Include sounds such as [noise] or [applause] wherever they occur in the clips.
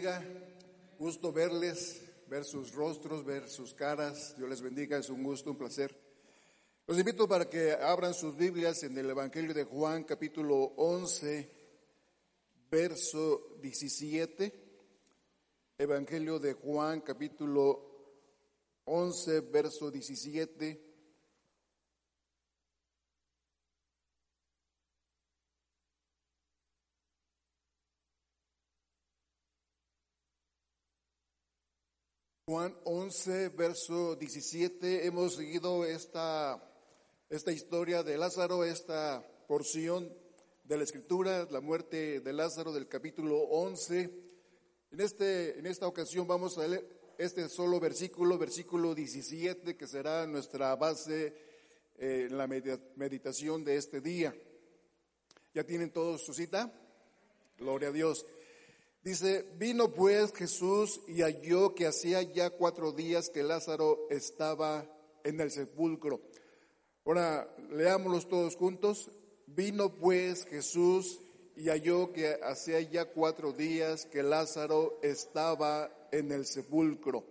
bendiga. Gusto verles, ver sus rostros, ver sus caras. Dios les bendiga. Es un gusto, un placer. Los invito para que abran sus Biblias en el Evangelio de Juan, capítulo 11, verso 17. Evangelio de Juan, capítulo 11, verso 17. Juan 11, verso 17, hemos seguido esta, esta historia de Lázaro, esta porción de la escritura, la muerte de Lázaro del capítulo 11. En, este, en esta ocasión vamos a leer este solo versículo, versículo 17, que será nuestra base eh, en la meditación de este día. ¿Ya tienen todos su cita? Gloria a Dios. Dice, vino pues Jesús y halló que hacía ya cuatro días que Lázaro estaba en el sepulcro. Ahora, leámoslos todos juntos. Vino pues Jesús y halló que hacía ya cuatro días que Lázaro estaba en el sepulcro.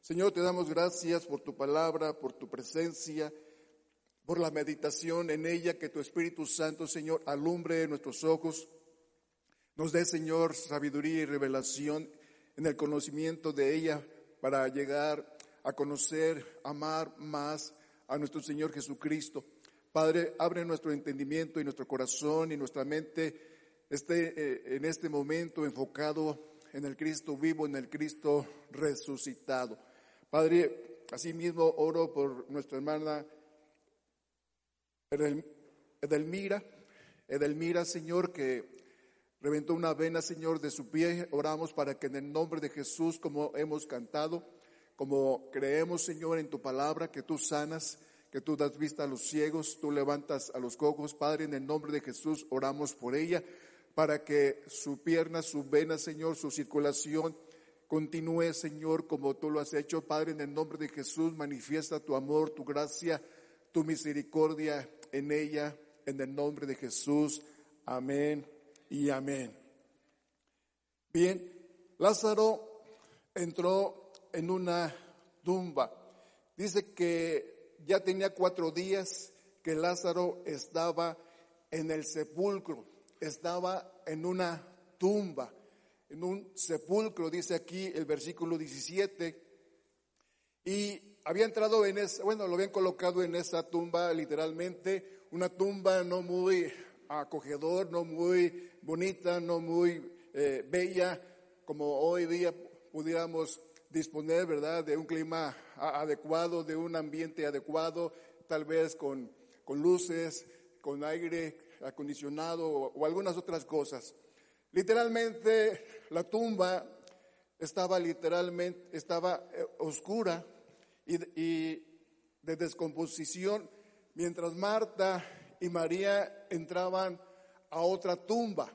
Señor, te damos gracias por tu palabra, por tu presencia, por la meditación en ella, que tu Espíritu Santo, Señor, alumbre nuestros ojos nos dé, Señor, sabiduría y revelación en el conocimiento de ella para llegar a conocer, amar más a nuestro Señor Jesucristo. Padre, abre nuestro entendimiento y nuestro corazón y nuestra mente esté eh, en este momento enfocado en el Cristo vivo, en el Cristo resucitado. Padre, asimismo oro por nuestra hermana Edelmira, Edelmira, Señor, que Reventó una vena, Señor, de su pie. Oramos para que en el nombre de Jesús, como hemos cantado, como creemos, Señor, en tu palabra, que tú sanas, que tú das vista a los ciegos, tú levantas a los cojos. Padre, en el nombre de Jesús, oramos por ella, para que su pierna, su vena, Señor, su circulación continúe, Señor, como tú lo has hecho. Padre, en el nombre de Jesús, manifiesta tu amor, tu gracia, tu misericordia en ella, en el nombre de Jesús. Amén y amén. Bien, Lázaro entró en una tumba. Dice que ya tenía cuatro días que Lázaro estaba en el sepulcro, estaba en una tumba, en un sepulcro, dice aquí el versículo 17, y había entrado en esa, bueno, lo habían colocado en esa tumba literalmente, una tumba no muy acogedor, no muy bonita, no muy eh, bella, como hoy día pudiéramos disponer, ¿verdad?, de un clima adecuado, de un ambiente adecuado, tal vez con, con luces, con aire acondicionado o, algunas otras cosas. Literalmente, la tumba estaba literalmente, estaba eh, oscura y, y de descomposición, mientras Marta y María entraban a otra tumba.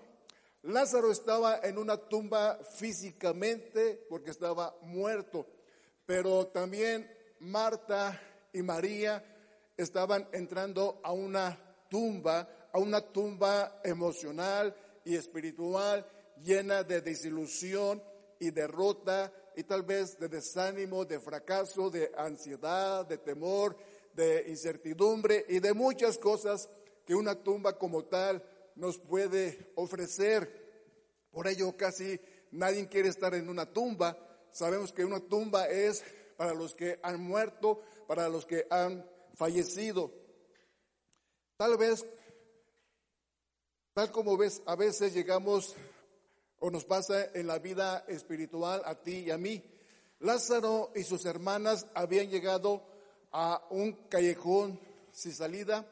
Lázaro estaba en una tumba físicamente porque estaba muerto, pero también Marta y María estaban entrando a una tumba, a una tumba emocional y espiritual llena de desilusión y derrota y tal vez de desánimo, de fracaso, de ansiedad, de temor, de incertidumbre y de muchas cosas que una tumba como tal nos puede ofrecer. Por ello casi nadie quiere estar en una tumba. Sabemos que una tumba es para los que han muerto, para los que han fallecido. Tal vez, tal como ves, a veces llegamos o nos pasa en la vida espiritual a ti y a mí. Lázaro y sus hermanas habían llegado a un callejón sin salida,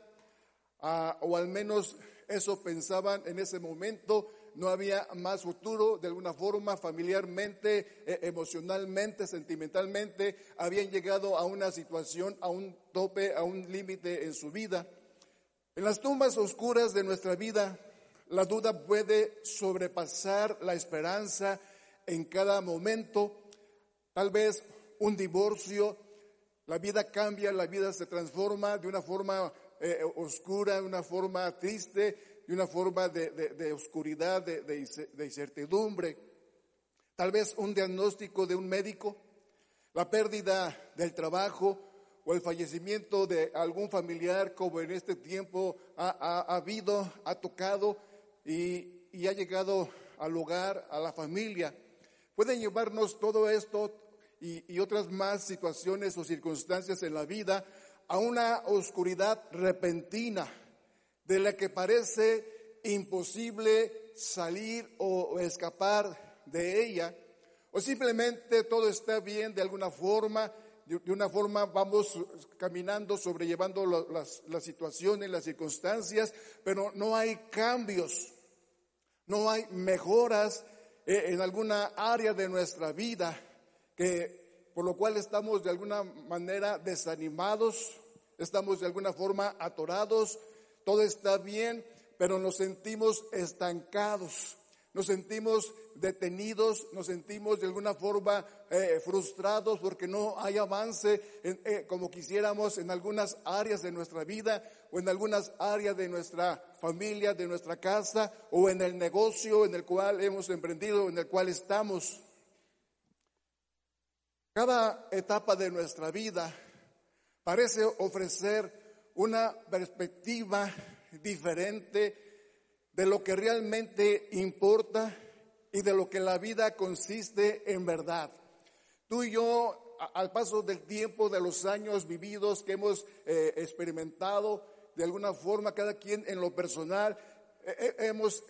o al menos eso pensaban en ese momento, no había más futuro, de alguna forma, familiarmente, eh, emocionalmente, sentimentalmente, habían llegado a una situación, a un tope, a un límite en su vida. En las tumbas oscuras de nuestra vida, la duda puede sobrepasar la esperanza en cada momento. Tal vez un divorcio, la vida cambia, la vida se transforma de una forma eh, oscura, de una forma triste, de una forma de, oscuridad, de, de incertidumbre. Tal vez un diagnóstico de un médico, la pérdida del trabajo o el fallecimiento de algún familiar como en este tiempo ha, habido, ha tocado y, y ha llegado al hogar, a la familia. Pueden llevarnos todo esto y, otras más situaciones o circunstancias en la vida a una oscuridad repentina de la que parece imposible salir o escapar de ella, o simplemente todo está bien de alguna forma, de una forma vamos caminando, sobrellevando las, situaciones, las circunstancias, pero no hay cambios, no hay mejoras eh, en alguna área de nuestra vida que por lo cual estamos de alguna manera desanimados, estamos de alguna forma atorados, todo está bien, pero nos sentimos estancados, nos sentimos detenidos, nos sentimos de alguna forma eh, frustrados porque no hay avance eh, como quisiéramos en algunas áreas de nuestra vida o en algunas áreas de nuestra familia, de nuestra casa o en el negocio en el cual hemos emprendido, en el cual estamos. Cada etapa de nuestra vida parece ofrecer una perspectiva diferente de lo que realmente importa y de lo que la vida consiste en verdad. Tú y yo, al paso del tiempo, de los años vividos que hemos eh, experimentado, de alguna forma, cada quien en lo personal, eh, eh, hemos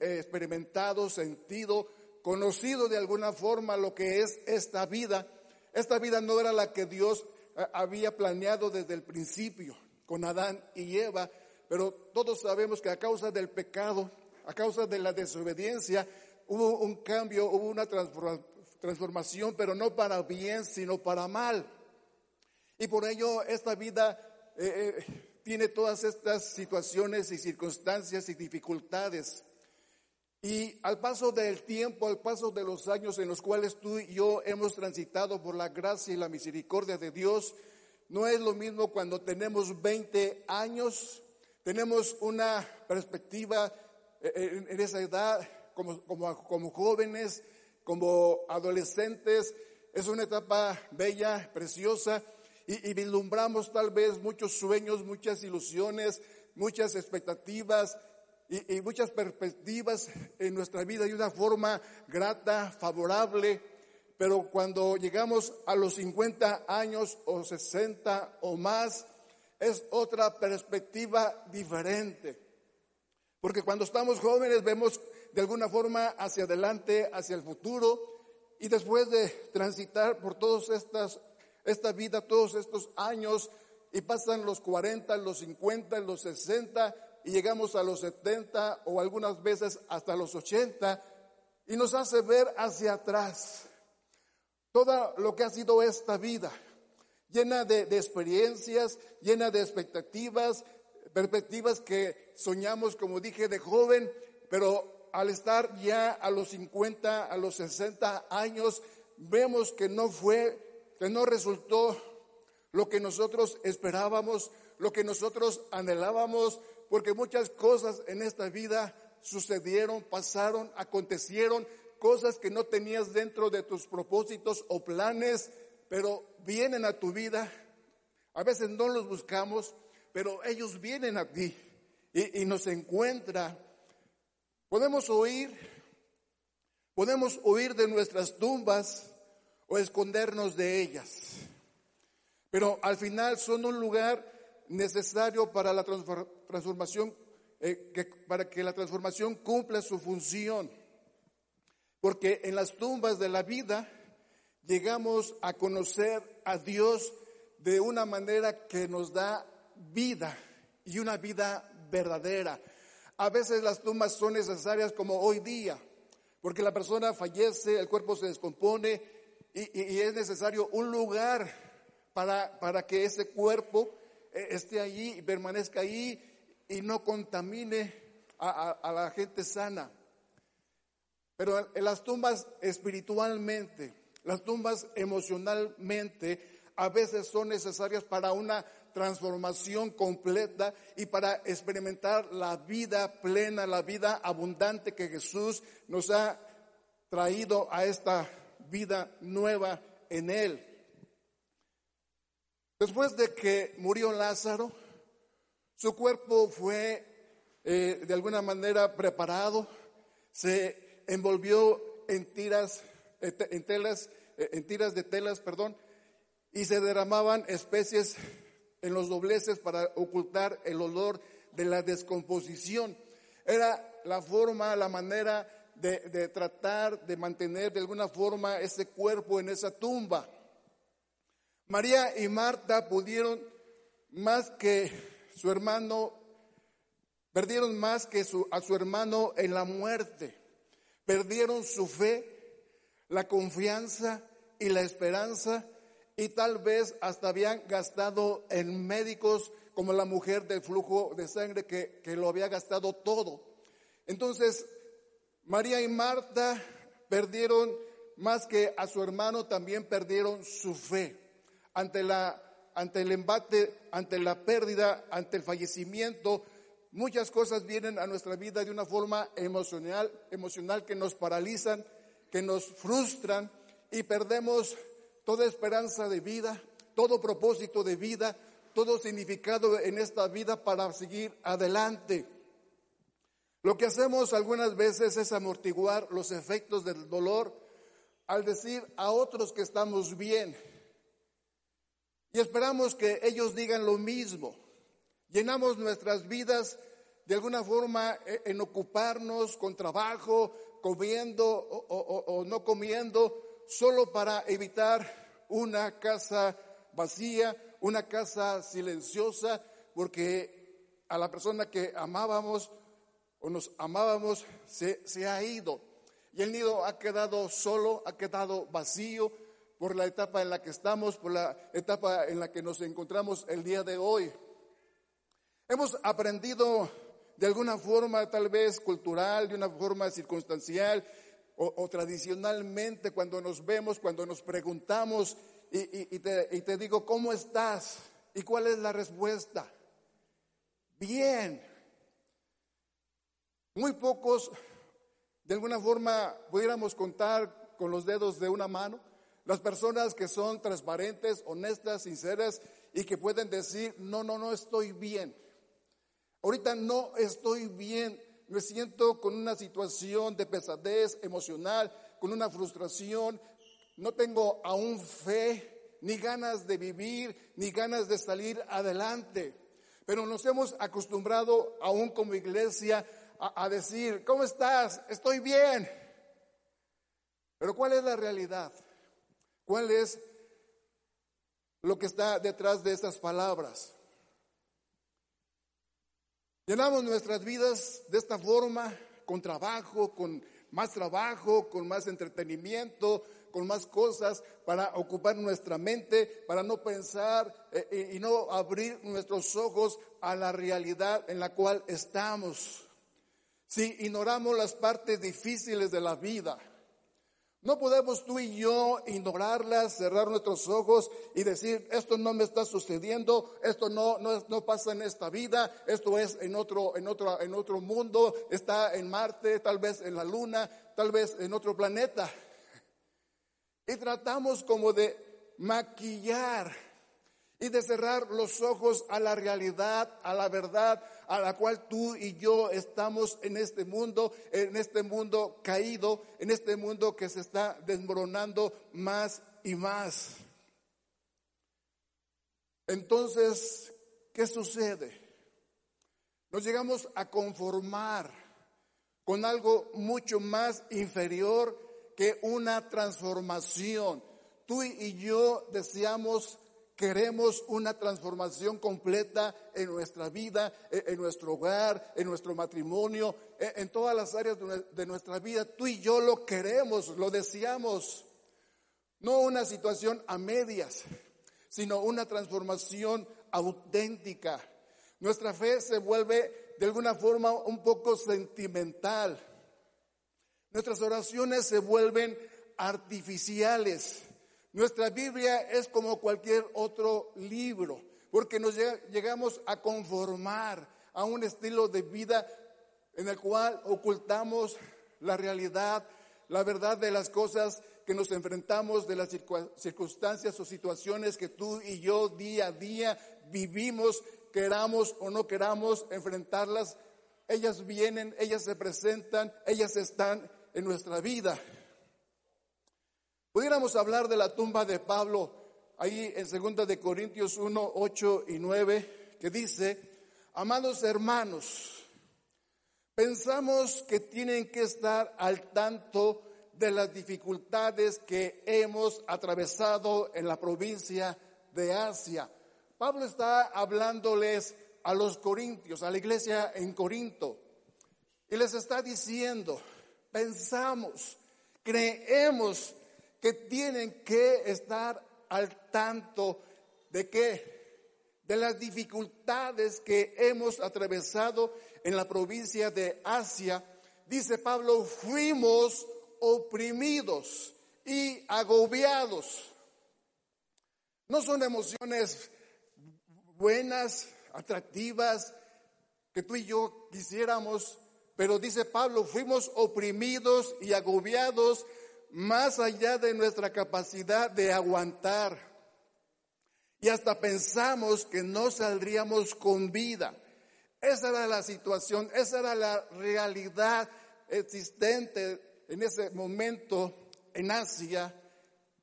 experimentado, sentido, conocido de alguna forma lo que es esta vida esta vida no era la que Dios eh, había planeado desde el principio con Adán y Eva, pero todos sabemos que a causa del pecado, a causa de la desobediencia, hubo un cambio, hubo una transformación, pero no para bien, sino para mal. Y por ello esta vida eh, eh, tiene todas estas situaciones y circunstancias y dificultades. Y al paso del tiempo, al paso de los años en los cuales tú y yo hemos transitado por la gracia y la misericordia de Dios, no es lo mismo cuando tenemos 20 años, tenemos una perspectiva eh, en esa edad como, como, jóvenes, como adolescentes, es una etapa bella, preciosa, y, y vislumbramos tal vez muchos sueños, muchas ilusiones, muchas expectativas, y, muchas perspectivas en nuestra vida de una forma grata, favorable, pero cuando llegamos a los 50 años o 60 o más, es otra perspectiva diferente. Porque cuando estamos jóvenes vemos de alguna forma hacia adelante, hacia el futuro, y después de transitar por todas estas, esta vida, todos estos años, y pasan los 40, los 50, los 60, y llegamos a los 70 o algunas veces hasta los 80 y nos hace ver hacia atrás. Todo lo que ha sido esta vida, llena de, experiencias, llena de expectativas, perspectivas que soñamos, como dije, de joven, pero al estar ya a los 50, a los 60 años, vemos que no fue, que no resultó lo que nosotros esperábamos, lo que nosotros anhelábamos, porque muchas cosas en esta vida sucedieron, pasaron, acontecieron, cosas que no tenías dentro de tus propósitos o planes, pero vienen a tu vida. A veces no los buscamos, pero ellos vienen a ti y, nos encuentra. Podemos oír, podemos huir de nuestras tumbas o escondernos de ellas, pero al final son un lugar necesario para la transformación, eh, para que la transformación cumpla su función. Porque en las tumbas de la vida llegamos a conocer a Dios de una manera que nos da vida y una vida verdadera. A veces las tumbas son necesarias como hoy día, porque la persona fallece, el cuerpo se descompone y, es necesario un lugar para, para que ese cuerpo esté allí y permanezca allí y no contamine a, la gente sana. Pero en las tumbas espiritualmente, las tumbas emocionalmente, a veces son necesarias para una transformación completa y para experimentar la vida plena, la vida abundante que Jesús nos ha traído a esta vida nueva en Él. Después de que murió Lázaro, su cuerpo fue eh, de alguna manera preparado, se envolvió en tiras, eh, en telas, eh, en tiras de telas, perdón, y se derramaban especies en los dobleces para ocultar el olor de la descomposición. Era la forma, la manera de, de, tratar de mantener de alguna forma ese cuerpo en esa tumba. María y Marta pudieron más que su hermano, perdieron más que su, a su hermano en la muerte. Perdieron su fe, la confianza y la esperanza y tal vez hasta habían gastado en médicos como la mujer del flujo de sangre que, que lo había gastado todo. Entonces, María y Marta perdieron más que a su hermano, también perdieron su fe ante la ante el embate, ante la pérdida, ante el fallecimiento, muchas cosas vienen a nuestra vida de una forma emocional, emocional que nos paralizan, que nos frustran y perdemos toda esperanza de vida, todo propósito de vida, todo significado en esta vida para seguir adelante. Lo que hacemos algunas veces es amortiguar los efectos del dolor al decir a otros que estamos bien. Y esperamos que ellos digan lo mismo. Llenamos nuestras vidas de alguna forma eh, en ocuparnos con trabajo, comiendo o, no comiendo, solo para evitar una casa vacía, una casa silenciosa, porque a la persona que amábamos o nos amábamos se, se ha ido. Y el nido ha quedado solo, ha quedado vacío por la etapa en la que estamos, por la etapa en la que nos encontramos el día de hoy. Hemos aprendido de alguna forma, tal vez cultural, de una forma circunstancial, o, tradicionalmente cuando nos vemos, cuando nos preguntamos y, te, digo, ¿cómo estás? ¿Y cuál es la respuesta? Bien. Muy pocos, de alguna forma, pudiéramos contar con los dedos de una mano, las personas que son transparentes, honestas, sinceras y que pueden decir, no, no, no estoy bien. Ahorita no estoy bien me siento con una situación de pesadez emocional, con una frustración, no tengo aún fe, ni ganas de vivir, ni ganas de salir adelante. Pero nos hemos acostumbrado aún como iglesia a, a decir, ¿cómo estás? Estoy bien. Pero ¿cuál es la realidad? ¿Cuál es lo que está detrás de estas palabras? Llenamos nuestras vidas de esta forma, con trabajo, con más trabajo, con más entretenimiento, con más cosas para ocupar nuestra mente, para no pensar eh, y no abrir nuestros ojos a la realidad en la cual estamos. Si ignoramos las partes difíciles de la vida, no podemos tú y yo ignorarlas, cerrar nuestros ojos y decir, esto no me está sucediendo, esto no, no, no, pasa en esta vida, esto es en otro, en, otro, en otro mundo, está en Marte, tal vez en la Luna, tal vez en otro planeta. Y tratamos como de maquillar y de cerrar los ojos a la realidad, a la verdad, a la cual tú y yo estamos en este mundo, en este mundo caído, en este mundo que se está desmoronando más y más. Entonces, ¿qué sucede? Nos llegamos a conformar con algo mucho más inferior que una transformación. Tú y yo deseamos Queremos una transformación completa en nuestra vida, en nuestro hogar, en nuestro matrimonio, en todas las áreas de nuestra vida. Tú y yo lo queremos, lo deseamos. No una situación a medias, sino una transformación auténtica. Nuestra fe se vuelve de alguna forma un poco sentimental. Nuestras oraciones se vuelven artificiales. Nuestra Biblia es como cualquier otro libro, porque nos llegamos a conformar a un estilo de vida en el cual ocultamos la realidad, la verdad de las cosas que nos enfrentamos, de las circunstancias o situaciones que tú y yo día a día vivimos, queramos o no queramos enfrentarlas. Ellas vienen, ellas se presentan, ellas están en nuestra vida. Pudiéramos hablar de la tumba de Pablo ahí en 2 de Corintios 1, 8 y 9, que dice, amados hermanos, pensamos que tienen que estar al tanto de las dificultades que hemos atravesado en la provincia de Asia. Pablo está hablándoles a los corintios, a la iglesia en Corinto, y les está diciendo, pensamos, creemos que tienen que estar al tanto de qué? De las dificultades que hemos atravesado en la provincia de Asia. Dice Pablo, fuimos oprimidos y agobiados. No son emociones buenas, atractivas, que tú y yo quisiéramos, pero dice Pablo, fuimos oprimidos y agobiados más allá de nuestra capacidad de aguantar. Y hasta pensamos que no saldríamos con vida. Esa era la situación, esa era la realidad existente en ese momento en Asia,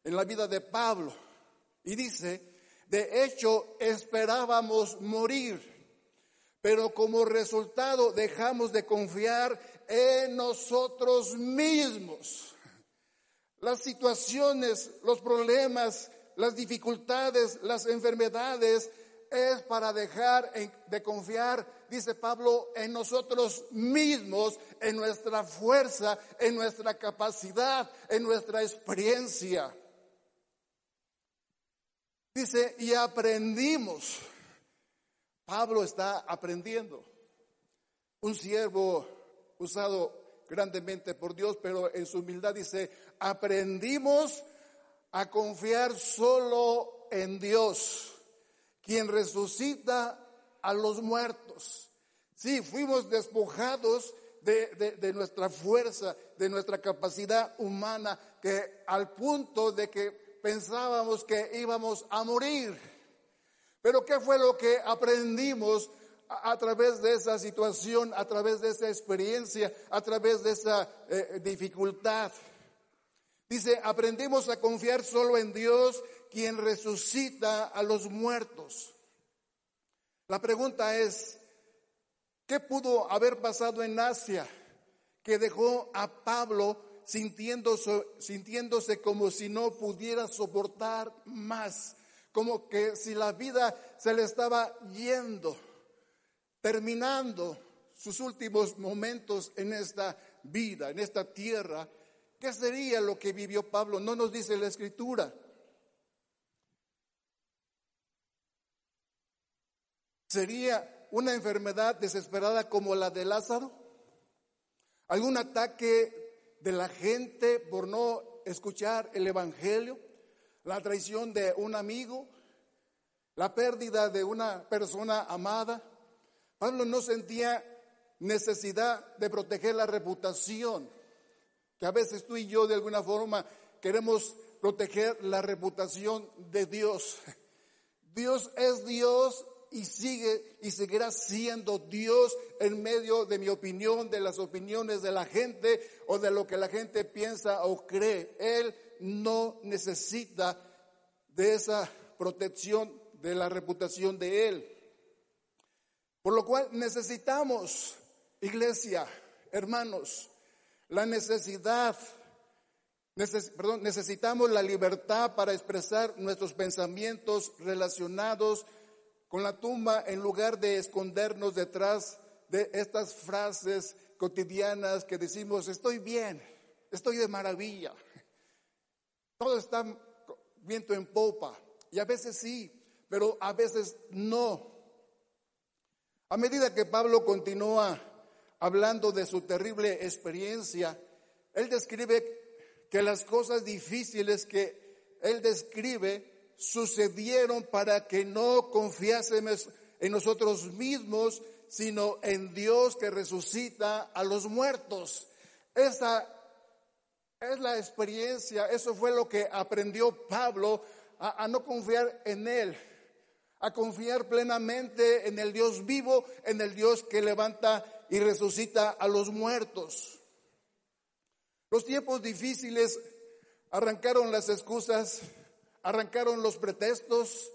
en la vida de Pablo. Y dice, de hecho esperábamos morir, pero como resultado dejamos de confiar en nosotros mismos las situaciones, los problemas, las dificultades, las enfermedades, es para dejar de confiar, dice Pablo, en nosotros mismos, en nuestra fuerza, en nuestra capacidad, en nuestra experiencia. Dice, y aprendimos. Pablo está aprendiendo. Un siervo usado grandemente por Dios, pero en su humildad dice, aprendimos a confiar solo en Dios, quien resucita a los muertos. Sí, fuimos despojados de, de, nuestra fuerza, de nuestra capacidad humana, que al punto de que pensábamos que íbamos a morir. Pero ¿qué fue lo que aprendimos a, través de esa situación, a través de esa experiencia, a través de esa eh, dificultad. Dice, aprendimos a confiar solo en Dios, quien resucita a los muertos. La pregunta es, ¿qué pudo haber pasado en Asia que dejó a Pablo sintiéndose, sintiéndose como si no pudiera soportar más, como que si la vida se le estaba yendo? terminando sus últimos momentos en esta vida, en esta tierra, ¿qué sería lo que vivió Pablo? No nos dice la escritura. ¿Sería una enfermedad desesperada como la de Lázaro? ¿Algún ataque de la gente por no escuchar el Evangelio? ¿La traición de un amigo? ¿La pérdida de una persona amada? Pablo no sentía necesidad de proteger la reputación, que a veces tú y yo de alguna forma queremos proteger la reputación de Dios. Dios es Dios y sigue y seguirá siendo Dios en medio de mi opinión, de las opiniones de la gente o de lo que la gente piensa o cree. Él no necesita de esa protección de la reputación de Él. Por lo cual necesitamos, iglesia, hermanos, la necesidad perdón, necesitamos la libertad para expresar nuestros pensamientos relacionados con la tumba en lugar de escondernos detrás de estas frases cotidianas que decimos, estoy bien, estoy de maravilla, todo está viento en popa. Y a veces sí, pero a veces no. A medida que Pablo continúa hablando de su terrible experiencia, él describe que las cosas difíciles que él describe sucedieron para que no confiásemos en nosotros mismos, sino en Dios que resucita a los muertos. Esa es la experiencia, eso fue lo que aprendió Pablo a, a no confiar en él, a confiar plenamente en el Dios vivo, en el Dios que levanta y resucita a los muertos. Los tiempos difíciles arrancaron las excusas, arrancaron los pretextos,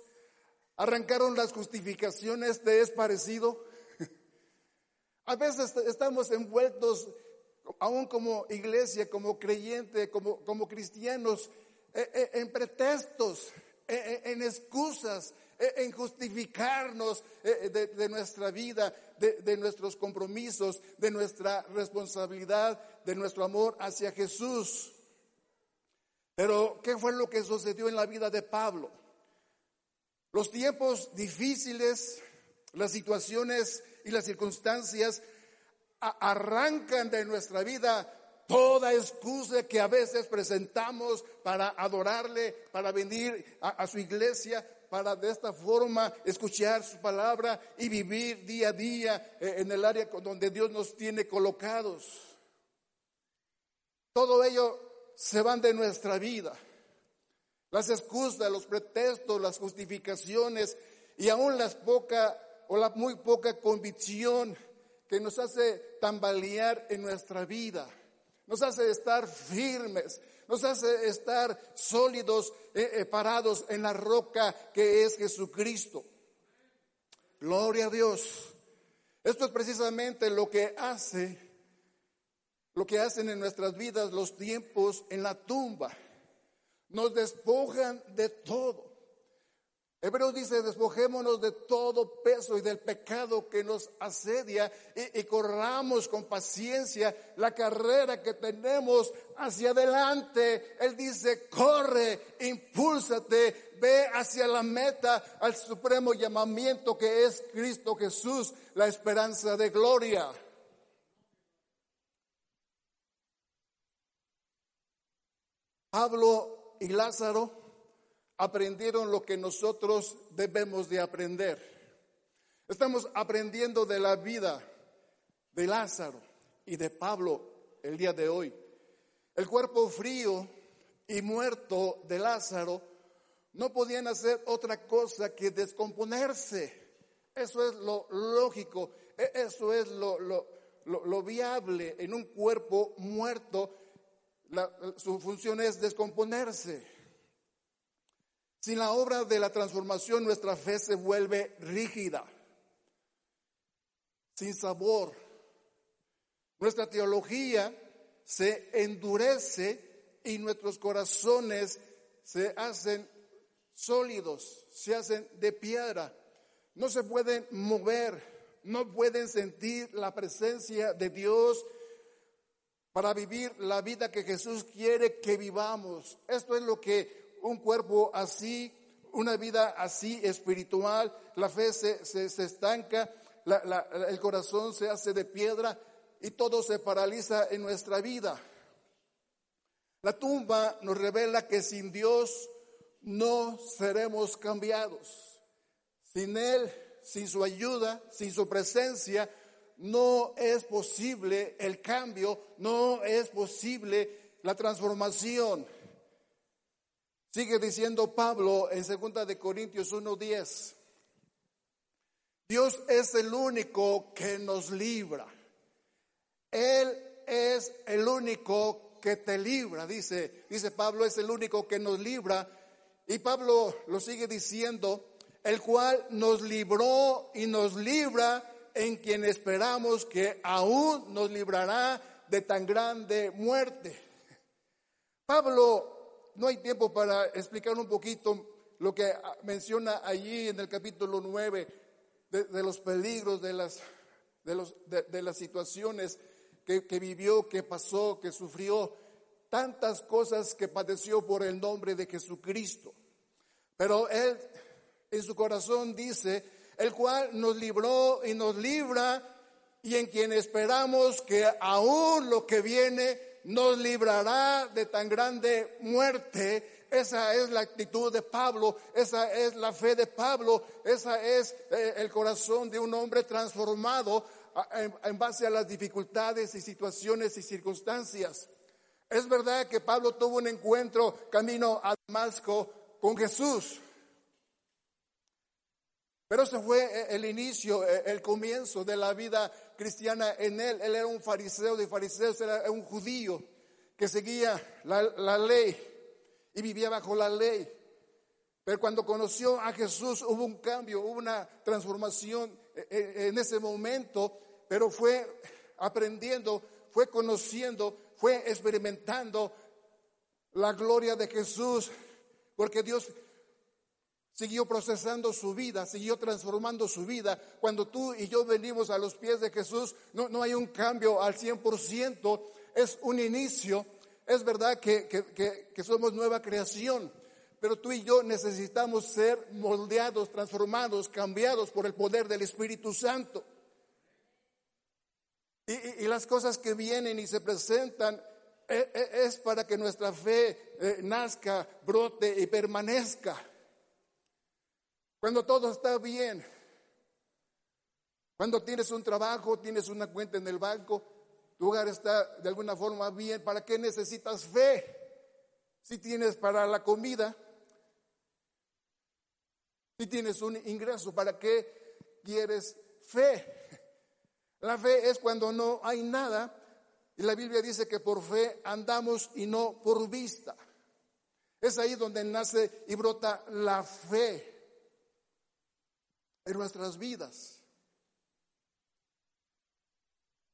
arrancaron las justificaciones de es parecido. [laughs] A veces estamos envueltos, aún como iglesia, como creyente, como, como cristianos, eh, eh, en pretextos, eh, en excusas, en justificarnos de, nuestra vida, de, nuestros compromisos, de nuestra responsabilidad, de nuestro amor hacia Jesús. Pero, ¿qué fue lo que sucedió en la vida de Pablo? Los tiempos difíciles, las situaciones y las circunstancias arrancan de nuestra vida toda excusa que a veces presentamos para adorarle, para venir a, su iglesia, para de esta forma escuchar su palabra y vivir día a día eh, en el área donde Dios nos tiene colocados. Todo ello se van de nuestra vida. Las excusas, los pretextos, las justificaciones y aún las poca o la muy poca convicción que nos hace tambalear en nuestra vida nos hace estar firmes, nos hace estar sólidos, eh, eh, parados en la roca que es Jesucristo. Gloria a Dios. Esto es precisamente lo que hace, lo que hacen en nuestras vidas los tiempos en la tumba. Nos despojan de todo. Hebreos dice, despojémonos de todo peso y del pecado que nos asedia y, corramos con paciencia la carrera que tenemos hacia adelante. Él dice, corre, impúlsate, ve hacia la meta, al supremo llamamiento que es Cristo Jesús, la esperanza de gloria. Pablo y Lázaro aprendieron lo que nosotros debemos de aprender. Estamos aprendiendo de la vida de Lázaro y de Pablo el día de hoy. El cuerpo frío y muerto de Lázaro no podían hacer otra cosa que descomponerse. Eso es lo lógico, e-, eso es lo, lo, viable en un cuerpo muerto. su función es descomponerse. Sin la obra de la transformación nuestra fe se vuelve rígida, sin sabor. Nuestra teología se endurece y nuestros corazones se hacen sólidos, se hacen de piedra. No se pueden mover, no pueden sentir la presencia de Dios para vivir la vida que Jesús quiere que vivamos. Esto es lo que un cuerpo así, una vida así espiritual, la fe se, estanca, el corazón se hace de piedra y todo se paraliza en nuestra vida. La tumba nos revela que sin Dios no seremos cambiados. Sin Él, sin su ayuda, sin su presencia, no es posible el cambio, no es posible la transformación. Sigue diciendo Pablo en 2 de Corintios 1:10. Dios es el único que nos libra. Él es el único que te libra, dice, dice Pablo es el único que nos libra y Pablo lo sigue diciendo, el cual nos libró y nos libra en quien esperamos que aún nos librará de tan grande muerte. Pablo, no hay tiempo para explicar un poquito lo que menciona allí en el capítulo 9 de, los peligros, de las, de, los, de, las situaciones que, que vivió, que pasó, que sufrió, tantas cosas que padeció por el nombre de Jesucristo. Pero él en su corazón dice, el cual nos libró y nos libra y en quien esperamos que aún lo que viene nos librará de tan grande muerte. Esa es la actitud de Pablo, esa es la fe de Pablo, esa es eh, el corazón de un hombre transformado en base a las dificultades y situaciones y circunstancias. Es verdad que Pablo tuvo un encuentro camino a Damasco con Jesús. Pero ese fue eh, el inicio, eh, el comienzo de la vida cristiana en él. Él era un fariseo de fariseos, era un judío que seguía la, ley y vivía bajo la ley. Pero cuando conoció a Jesús hubo un cambio, hubo una transformación eh, en ese momento, pero fue aprendiendo, fue conociendo, fue experimentando la gloria de Jesús, porque Dios siguió procesando su vida, siguió transformando su vida. Cuando tú y yo venimos a los pies de Jesús, no, hay un cambio al 100%, es un inicio. Es verdad que, que, somos nueva creación, pero tú y yo necesitamos ser moldeados, transformados, cambiados por el poder del Espíritu Santo. Y, y, las cosas que vienen y se presentan eh, eh, es para que nuestra fe eh, nazca, brote y permanezca. Cuando todo está bien, cuando tienes un trabajo, tienes una cuenta en el banco, tu hogar está de alguna forma bien, ¿para qué necesitas fe? Si tienes para la comida, si tienes un ingreso, ¿para qué quieres fe? La fe es cuando no hay nada y la Biblia dice que por fe andamos y no por vista. Es ahí donde nace y brota la fe en nuestras vidas.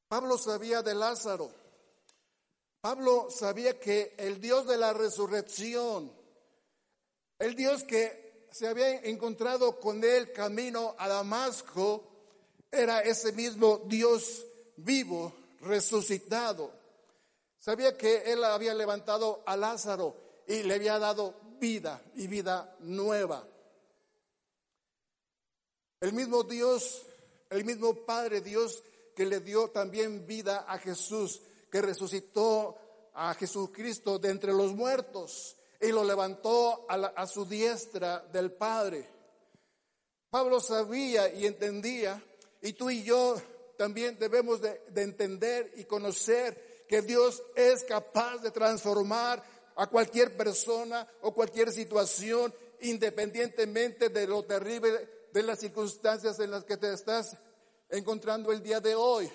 Pablo sabía de Lázaro. Pablo sabía que el Dios de la resurrección, el Dios que se había encontrado con él camino a Damasco, era ese mismo Dios vivo, resucitado. Sabía que él había levantado a Lázaro y le había dado vida y vida nueva. El mismo Dios, el mismo Padre Dios que le dio también vida a Jesús, que resucitó a Jesucristo de entre los muertos y lo levantó a, su diestra del Padre. Pablo sabía y entendía, y tú y yo también debemos de, de entender y conocer que Dios es capaz de transformar a cualquier persona o cualquier situación, independientemente de lo terrible de las circunstancias en las que te estás encontrando el día de hoy.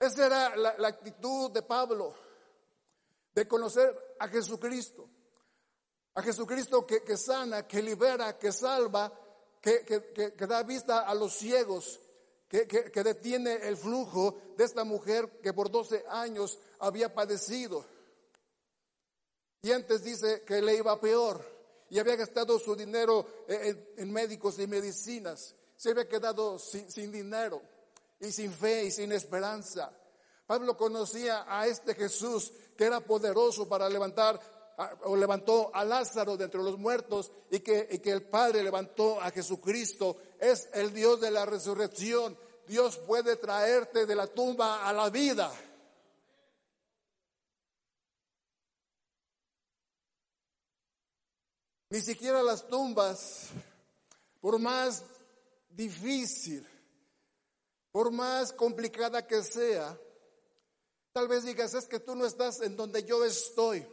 Esa era la, actitud de Pablo, de conocer a Jesucristo, a Jesucristo que, sana, que libera, que salva, que, que, da vista a los ciegos, que, que, detiene el flujo de esta mujer que por 12 años había padecido. Y antes dice que le iba peor y había gastado su dinero en, médicos y medicinas. Se había quedado sin, dinero y sin fe y sin esperanza. Pablo conocía a este Jesús que era poderoso para levantar o levantó a Lázaro de entre los muertos y que, y que el Padre levantó a Jesucristo. Es el Dios de la resurrección. Dios puede traerte de la tumba a la vida. Ni siquiera las tumbas, por más difícil, por más complicada que sea, tal vez digas, es que tú no estás en donde yo estoy.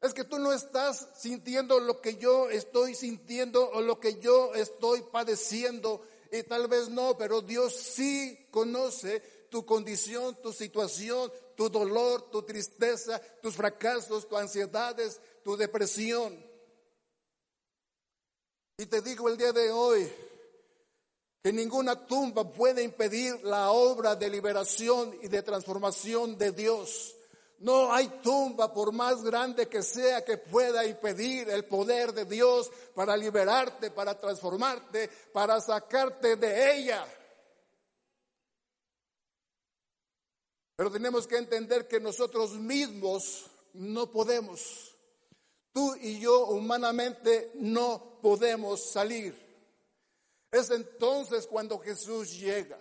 Es que tú no estás sintiendo lo que yo estoy sintiendo o lo que yo estoy padeciendo. Y tal vez no, pero Dios sí conoce tu condición, tu situación, tu dolor, tu tristeza, tus fracasos, tus ansiedades, tu depresión. Y te digo el día de hoy que ninguna tumba puede impedir la obra de liberación y de transformación de Dios. No hay tumba, por más grande que sea, que pueda impedir el poder de Dios para liberarte, para transformarte, para sacarte de ella. Pero tenemos que entender que nosotros mismos no podemos. Tú y yo humanamente no podemos salir. Es entonces cuando Jesús llega.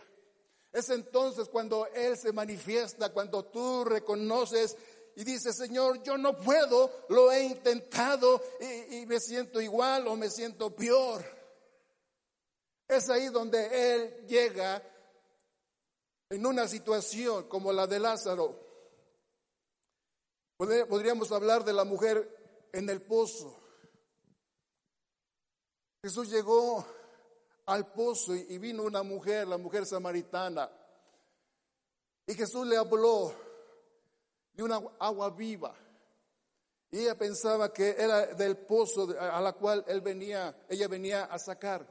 Es entonces cuando Él se manifiesta, cuando tú reconoces y dices, Señor, yo no puedo, lo he intentado y, me siento igual o me siento peor. Es ahí donde Él llega en una situación como la de Lázaro. Podríamos hablar de la mujer en el pozo. Jesús llegó al pozo y vino una mujer, la mujer samaritana. Y Jesús le habló de una agua viva. Y ella pensaba que era del pozo a la cual él venía, ella venía a sacar.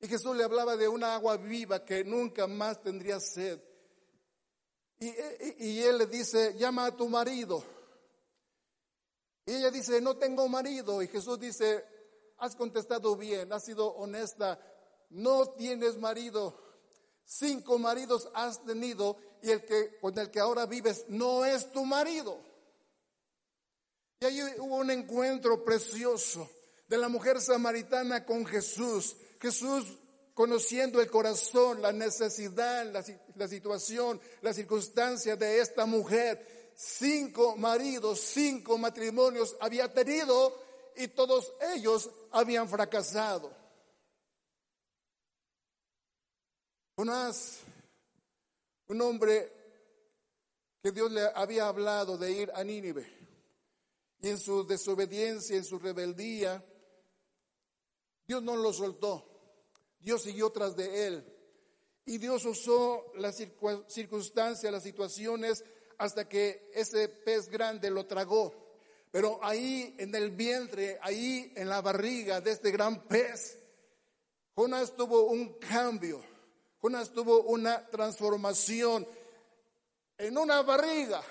Y Jesús le hablaba de una agua viva que nunca más tendría sed. Y, y, él le dice, llama a tu marido. Y ella dice, no tengo marido. Y Jesús dice, has contestado bien, has sido honesta, no tienes marido, cinco maridos has tenido y el que con el que ahora vives no es tu marido. Y ahí hubo un encuentro precioso de la mujer samaritana con Jesús. Jesús conociendo el corazón, la necesidad, la, la situación, la circunstancia de esta mujer. Cinco maridos, cinco matrimonios había tenido y todos ellos habían fracasado. Jonás, un hombre que Dios le había hablado de ir a Nínive, y en su desobediencia, en su rebeldía, Dios no lo soltó. Dios siguió tras de él. Y Dios usó las circunstancias, las situaciones, hasta que ese pez grande lo tragó. Pero ahí en el vientre, ahí en la barriga de este gran pez, Jonás tuvo un cambio, Jonás tuvo una transformación en una barriga.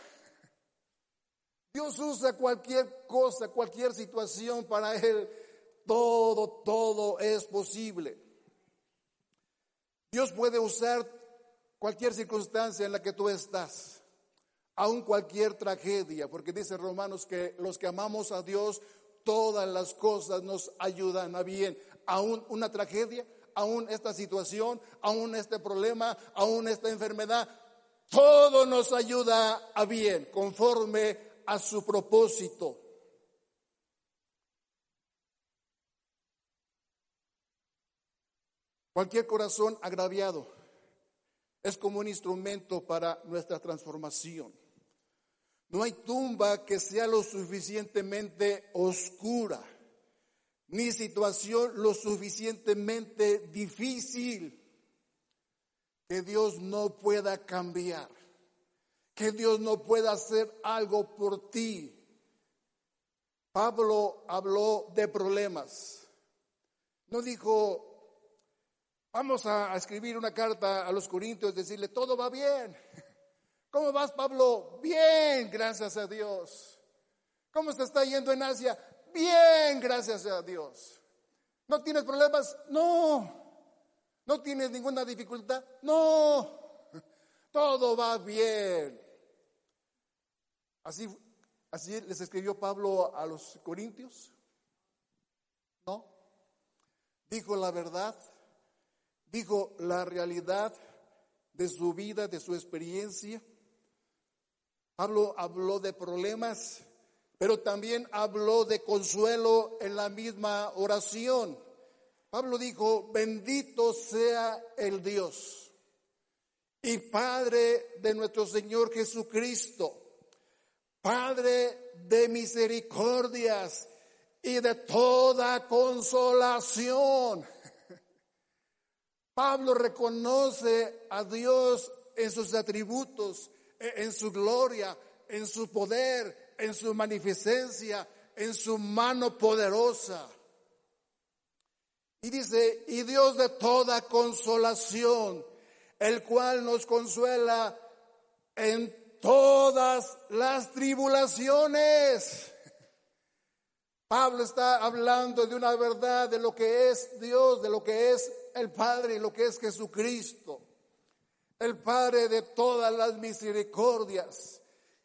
Dios usa cualquier cosa, cualquier situación para Él. Todo, todo es posible. Dios puede usar cualquier circunstancia en la que tú estás aun cualquier tragedia, porque dice Romanos que los que amamos a Dios, todas las cosas nos ayudan a bien, aún una tragedia, aún esta situación, aún este problema, aún esta enfermedad, todo nos ayuda a bien, conforme a su propósito. Cualquier corazón agraviado es como un instrumento para nuestra transformación. No hay tumba que sea lo suficientemente oscura, ni situación lo suficientemente difícil que Dios no pueda cambiar, que Dios no pueda hacer algo por ti. Pablo habló de problemas. No dijo, vamos a escribir una carta a los corintios, decirle, todo va bien. ¿Cómo vas, Pablo? Bien, gracias a Dios. ¿Cómo se está yendo en Asia? Bien, gracias a Dios. ¿No tienes problemas? No. ¿No tienes ninguna dificultad? No. [laughs] Todo va bien. Así, así les escribió Pablo a los corintios. No. Dijo la verdad. Dijo la realidad de su vida, de su experiencia Pablo habló de problemas, pero también habló de consuelo en la misma oración. Pablo dijo, bendito sea el Dios y Padre de nuestro Señor Jesucristo, Padre de misericordias y de toda consolación. [laughs] Pablo reconoce a Dios en sus atributos, en su gloria, en su poder, en su magnificencia, en su mano poderosa. Y dice, y Dios de toda consolación, el cual nos consuela en todas las tribulaciones. Pablo está hablando de una verdad, de lo que es Dios, de lo que es el Padre y lo que es Jesucristo, el Padre de todas las misericordias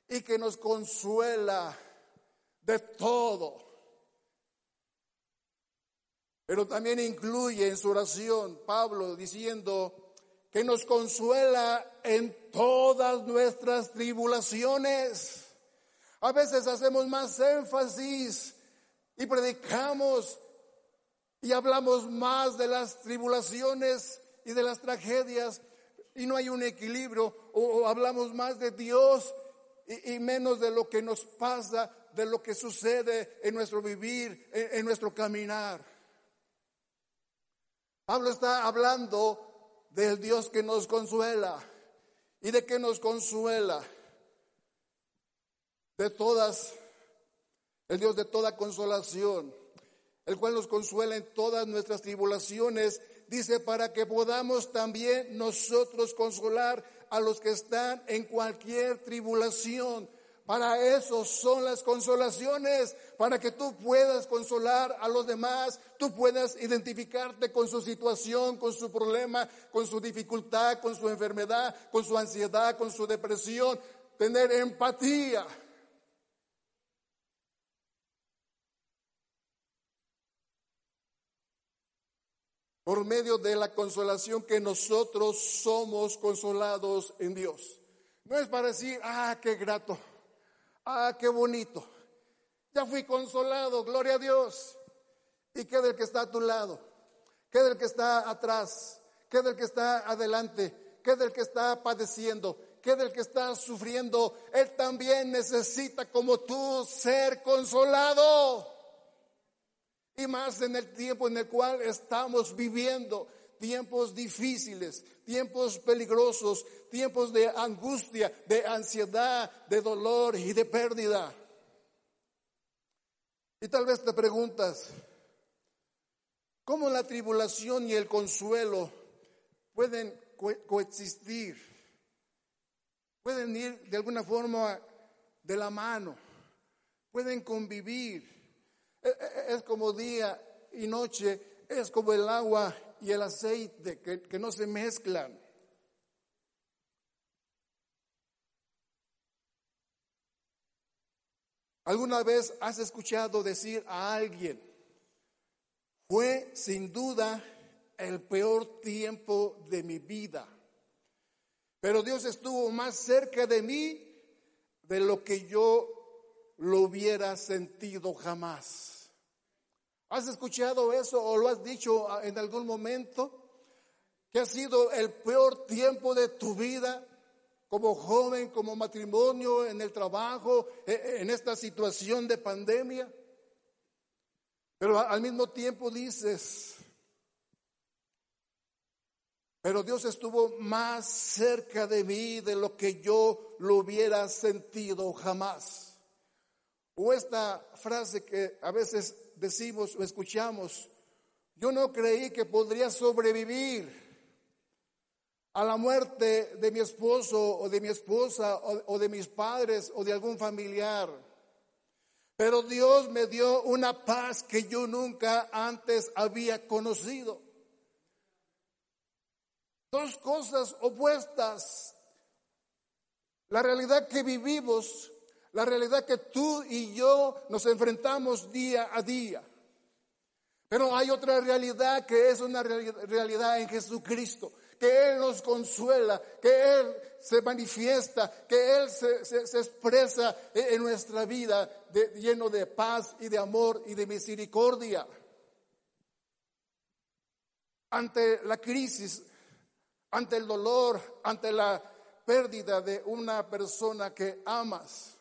y que nos consuela de todo. Pero también incluye en su oración Pablo diciendo que nos consuela en todas nuestras tribulaciones. A veces hacemos más énfasis y predicamos y hablamos más de las tribulaciones y de las tragedias y no hay un equilibrio o, hablamos más de Dios y, menos de lo que nos pasa, de lo que sucede en nuestro vivir, en nuestro caminar. Pablo está hablando del Dios que nos consuela y de que nos consuela de todas el Dios de toda consolación, el cual nos consuela en todas nuestras tribulaciones, dice, para que podamos también nosotros consolar a los que están en cualquier tribulación. Para eso son las consolaciones, para que tú puedas consolar a los demás, tú puedas identificarte con su situación, con su problema, con su dificultad, con su enfermedad, con su ansiedad, con su depresión, tener empatía. Por medio de la consolación que nosotros somos consolados en Dios. No es para decir, ah, qué grato, ah, qué bonito. Ya fui consolado, gloria a Dios. ¿Y qué del que está a tu lado? ¿Qué del que está atrás? ¿Qué del que está adelante? ¿Qué del que está padeciendo? ¿Qué del que está sufriendo? Él también necesita como tú ser consolado. Más en el tiempo en el cual estamos viviendo, tiempos difíciles, tiempos peligrosos, tiempos de angustia, de ansiedad, de dolor y de pérdida. Y tal vez te preguntas, ¿cómo la tribulación y el consuelo pueden coexistir? Pueden ir de alguna forma de la mano, pueden convivir. E, e, es como día y noche, es como el agua y el aceite que, no se mezclan. ¿Alguna vez has escuchado decir a alguien, fue sin duda el peor tiempo de mi vida, pero Dios estuvo más cerca de mí de lo que yo lo hubiera sentido jamás. ¿Has escuchado eso o lo has dicho en algún momento? Que ha sido el peor tiempo de tu vida como joven, como matrimonio, en el trabajo, e, e, en esta situación de pandemia. Pero al mismo tiempo dices, pero Dios estuvo más cerca de mí de lo que yo lo hubiera sentido jamás. O esta frase que a veces decimos o escuchamos, yo no creí que podría sobrevivir a la muerte de mi esposo o de mi esposa o, de mis padres o de algún familiar. Pero Dios me dio una paz que yo nunca antes había conocido. Dos cosas opuestas. La realidad que vivimos la realidad que tú y yo nos enfrentamos día a día. Pero hay otra realidad que es una realidad en Jesucristo, que Él nos consuela, que Él se manifiesta, que Él se, expresa en nuestra vida lleno de paz y de amor y de misericordia. Ante la crisis, ante el dolor, ante la pérdida de una persona que amas,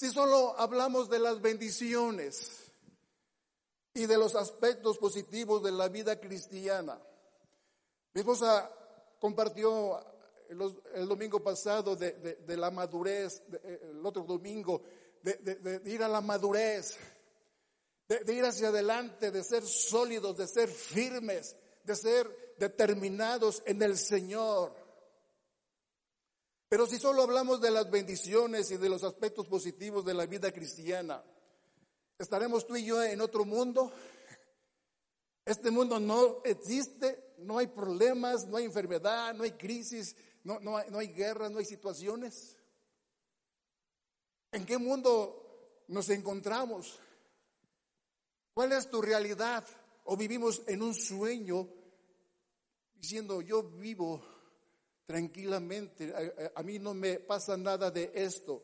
si solo hablamos de las bendiciones y de los aspectos positivos de la vida cristiana, mi esposa compartió el, domingo pasado de, la madurez, eh, el otro domingo, de, ir a la madurez, de ir hacia adelante, de ser sólidos, de ser firmes, de ser determinados en el Señor. Pero si solo hablamos de las bendiciones y de los aspectos positivos de la vida cristiana, ¿estaremos tú y yo en otro mundo? Este mundo no existe, no hay problemas, no hay enfermedad, no hay crisis, no, no, hay, no hay guerras, no hay situaciones. ¿En qué mundo nos encontramos? ¿Cuál es tu realidad? ¿O vivimos en un sueño diciendo yo vivo tranquilamente, a, mí no me pasa nada de esto?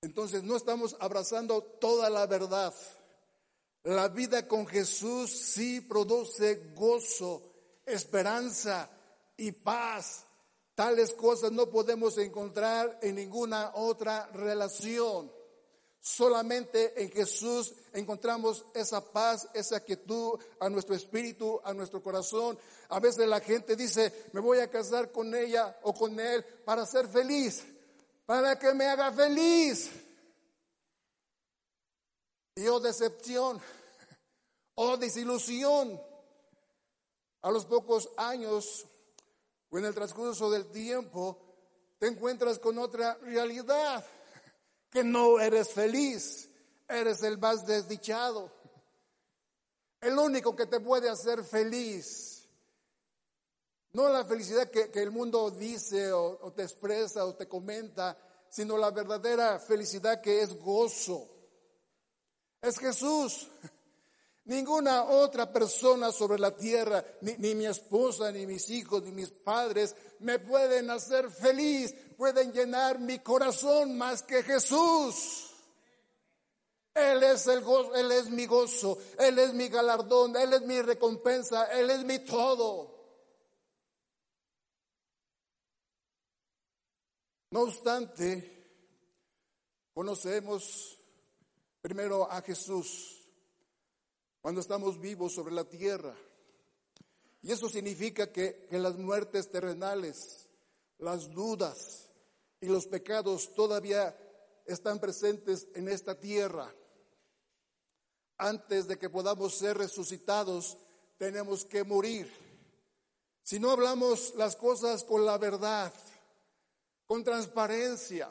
Entonces no estamos abrazando toda la verdad. La vida con Jesús sí produce gozo, esperanza y paz. Tales cosas no podemos encontrar en ninguna otra relación. Solamente en Jesús encontramos esa paz, esa quietud a nuestro espíritu, a nuestro corazón. A veces la gente dice, me voy a casar con ella o con él para ser feliz para que me haga feliz. Y oh decepción, [laughs] oh desilusión. A los pocos años o en el transcurso del tiempo te encuentras con otra realidad, que no eres feliz, eres el más desdichado. El único que te puede hacer feliz no la felicidad que, el mundo dice o, o te expresa o te comenta, sino la verdadera felicidad que es gozo. Es Jesús. Ninguna otra persona sobre la tierra, ni, ni, mi esposa, ni mis hijos, ni mis padres, me pueden hacer feliz, pueden llenar mi corazón más que Jesús. Él es el gozo, Él es mi gozo, Él es mi galardón, Él es mi recompensa, Él es mi todo. No obstante, conocemos primero a Jesús cuando estamos vivos sobre la tierra. Y eso significa que, las muertes terrenales, las dudas y los pecados todavía están presentes en esta tierra. Antes de que podamos ser resucitados, tenemos que morir. Si no hablamos las cosas con la verdad, con transparencia.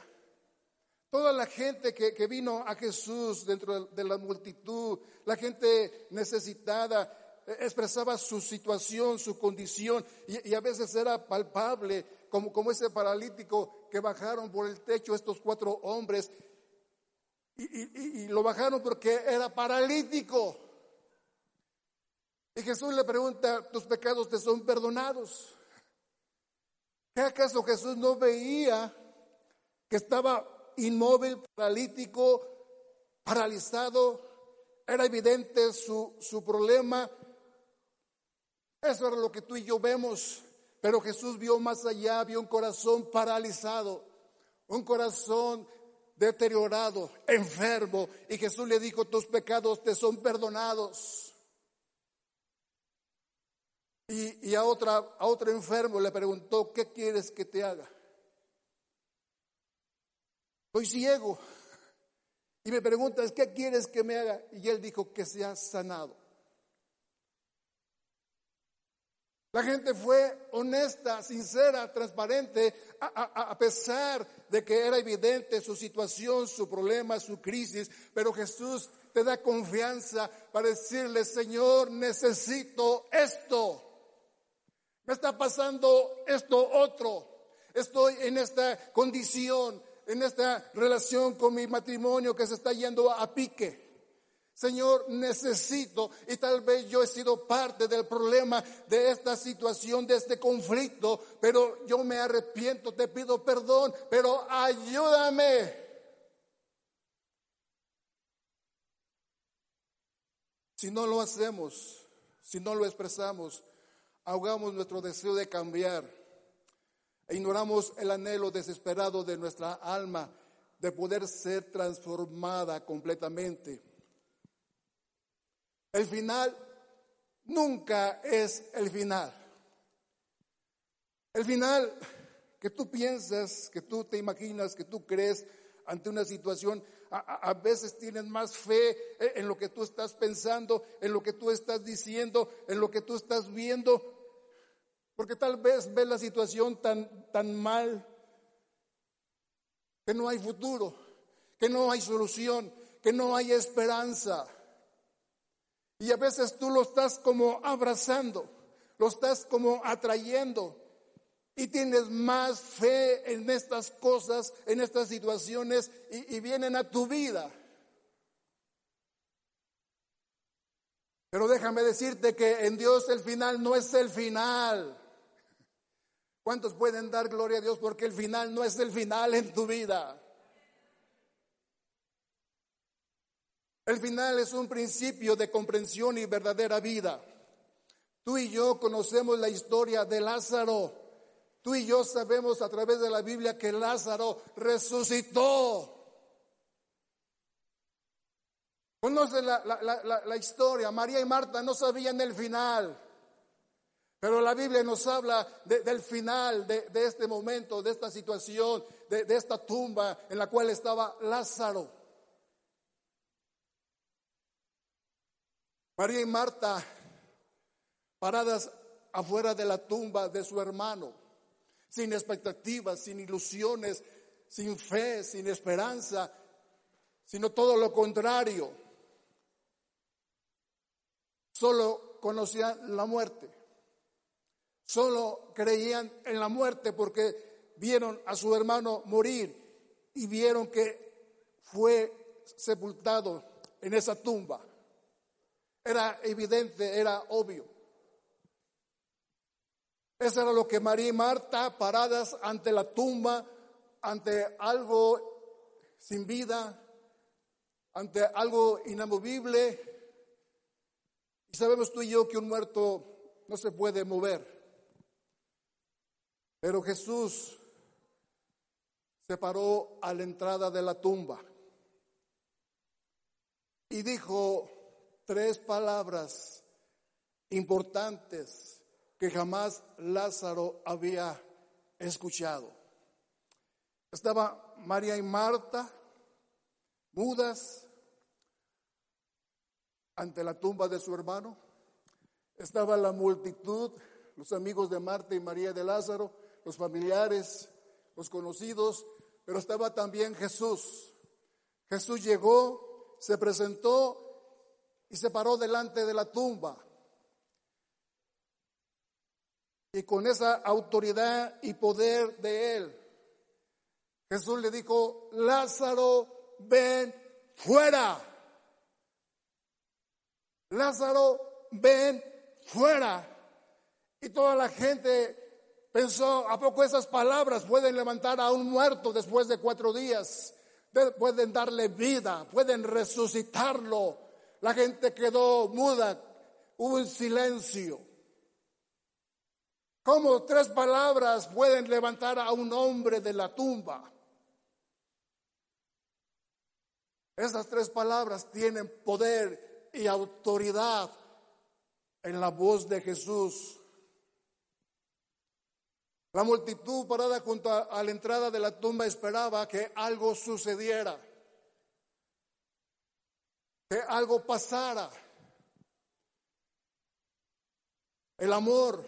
Toda la gente que, vino a Jesús dentro de la multitud, la gente necesitada, eh, expresaba su situación, su condición, y, a veces era palpable, como, como ese paralítico que bajaron por el techo estos cuatro hombres, y, y lo bajaron porque era paralítico. Y Jesús le pregunta, tus pecados te son perdonados. ¿Qué acaso Jesús no veía que estaba inmóvil, paralítico, paralizado? Era evidente su, su problema. Eso era lo que tú y yo vemos. Pero Jesús vio más allá, vio un corazón paralizado, un corazón deteriorado, enfermo. Y Jesús le dijo, tus pecados te son perdonados. Y, a, otra, a otro enfermo le preguntó, ¿qué quieres que te haga? Soy ciego. Y me preguntas, ¿qué quieres que me haga? Y él dijo, que sea sanado. La gente fue honesta, sincera, transparente, a, a, pesar de que era evidente su situación, su problema, su crisis, pero Jesús te da confianza para decirle, Señor, necesito esto. Me está pasando esto otro. Estoy en esta condición, en esta relación con mi matrimonio que se está yendo a pique. Señor, necesito, y tal vez yo he sido parte del problema de esta situación, de este conflicto, pero yo me arrepiento, te pido perdón, pero ayúdame. Si no lo hacemos, si no lo expresamos, ahogamos nuestro deseo de cambiar e ignoramos el anhelo desesperado de nuestra alma de poder ser transformada completamente. El final nunca es el final. El final que tú piensas, que tú te imaginas, que tú crees ante una situación, a, veces tienes más fe en lo que tú estás pensando, en lo que tú estás diciendo, en lo que tú estás viendo, Porque tal vez ves la situación tan, tan mal que no hay futuro, que no hay solución, que no hay esperanza. Y a veces tú lo estás como abrazando, lo estás como atrayendo y tienes más fe en estas cosas, en estas situaciones y, y vienen a tu vida. Pero déjame decirte que en Dios el final no es el final. ¿Cuántos pueden dar gloria a Dios porque el final no es el final en tu vida? El final es un principio de comprensión y verdadera vida. Tú y yo conocemos la historia de Lázaro. Tú y yo sabemos a través de la Biblia que Lázaro resucitó. Conoce la, historia. María y Marta no sabían el final. Pero la Biblia nos habla del final de, este momento, de esta situación, de, de esta tumba en la cual estaba Lázaro. María y Marta paradas afuera de la tumba de su hermano, sin expectativas, sin ilusiones, sin fe, sin esperanza, sino todo lo contrario solo conocían la muerte. Solo creían en la muerte porque vieron a su hermano morir y vieron que fue sepultado en esa tumba. Era evidente, era obvio. Eso era lo que María y Marta, paradas ante la tumba, ante algo sin vida, ante algo inamovible, y sabemos tú y yo que un muerto no se puede mover. Pero Jesús se paró a la entrada de la tumba y dijo tres palabras importantes que jamás Lázaro había escuchado. Estaba María y Marta mudas, ante la tumba de su hermano. Estaba la multitud, los amigos de Marta y María de Lázaro, los familiares, los conocidos, pero estaba también Jesús. Jesús llegó, se presentó y se paró delante de la tumba. Y con esa autoridad y poder de él, Jesús le dijo, Lázaro, ven fuera. Lázaro, ven fuera. Y toda la gente pensó, ¿a poco esas palabras pueden levantar a un muerto después de cuatro días? Pueden darle vida, pueden resucitarlo. La gente quedó muda, hubo un silencio. ¿Cómo tres palabras pueden levantar a un hombre de la tumba? Esas tres palabras tienen poder y autoridad en la voz de Jesús. La multitud parada junto a, la entrada de la tumba esperaba que algo sucediera, que algo pasara. El amor,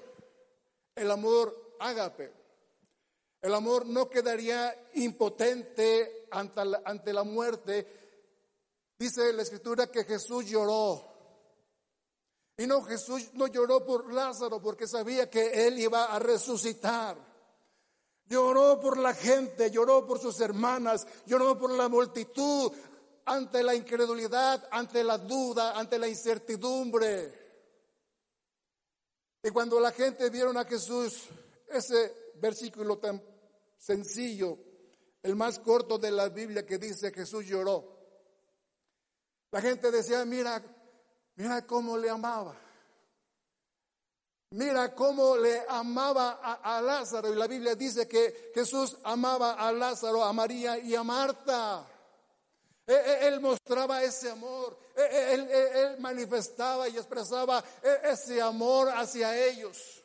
el amor ágape, el amor no quedaría impotente ante la, ante la muerte, Dice la escritura que Jesús lloró. Y no, Jesús no lloró por Lázaro porque sabía que él iba a resucitar. Lloró por la gente, lloró por sus hermanas, lloró por la multitud ante la incredulidad, ante la duda, ante la incertidumbre. Y cuando la gente vieron a Jesús, ese versículo tan sencillo, el más corto de la Biblia que dice Jesús lloró. La gente decía, mira, mira cómo le amaba. Mira cómo le amaba a, Lázaro. Y la Biblia dice que Jesús amaba a Lázaro, a María y a Marta. E, e, él, mostraba ese amor. E, él, él manifestaba y expresaba ese amor hacia ellos.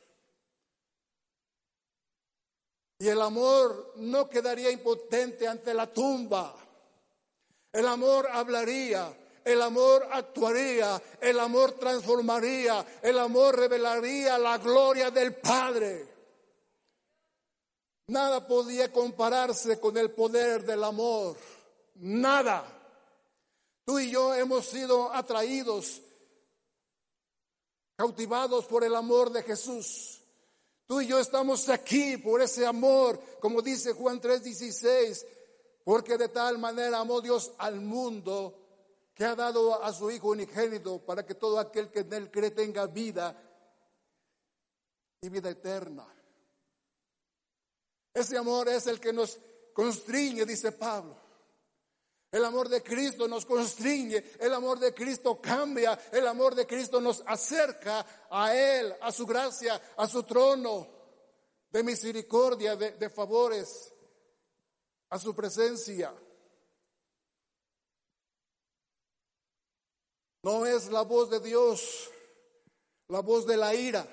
Y el amor no quedaría impotente ante la tumba. El amor hablaría, el amor actuaría, el amor transformaría, el amor revelaría la gloria del Padre. Nada podía compararse con el poder del amor. Nada. Tú y yo hemos sido atraídos, cautivados por el amor de Jesús. Tú y yo estamos aquí por ese amor, como dice Juan 3:16, porque de tal manera amó Dios al mundo que ha dado a su Hijo unigénito para que todo aquel que en él cree tenga vida y vida eterna. Ese amor es el que nos constriñe, dice Pablo. El amor de Cristo nos constriñe, el amor de Cristo cambia, el amor de Cristo nos acerca a Él, a su gracia, a su trono de misericordia, de, de favores, a su presencia. No es la voz de Dios, la voz de la ira,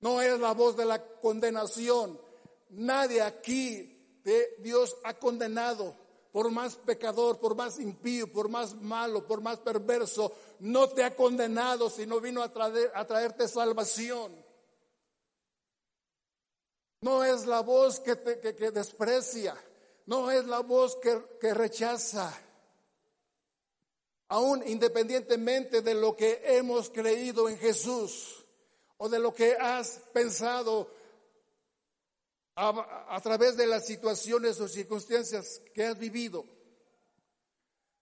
no es la voz de la condenación, Nadie aquí de Dios ha condenado por más pecador, por más impío, por más malo, por más perverso. No te ha condenado, sino vino a, traerte salvación. No es la voz que, te, desprecia, no es la voz que rechaza. Aún independientemente de lo que hemos creído en Jesús o de lo que has pensado a, través de las situaciones o circunstancias que has vivido.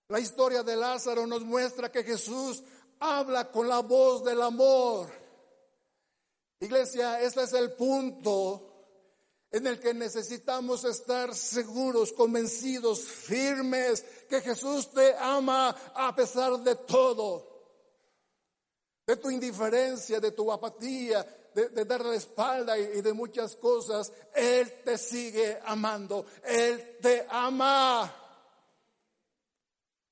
La historia de Lázaro nos muestra que Jesús habla con la voz del amor. Iglesia, este es el punto en el que necesitamos estar seguros, convencidos, firmes, que Jesús te ama a pesar de todo, de tu indiferencia, de tu apatía, de, dar la espalda y, de muchas cosas, Él te sigue amando, Él te ama.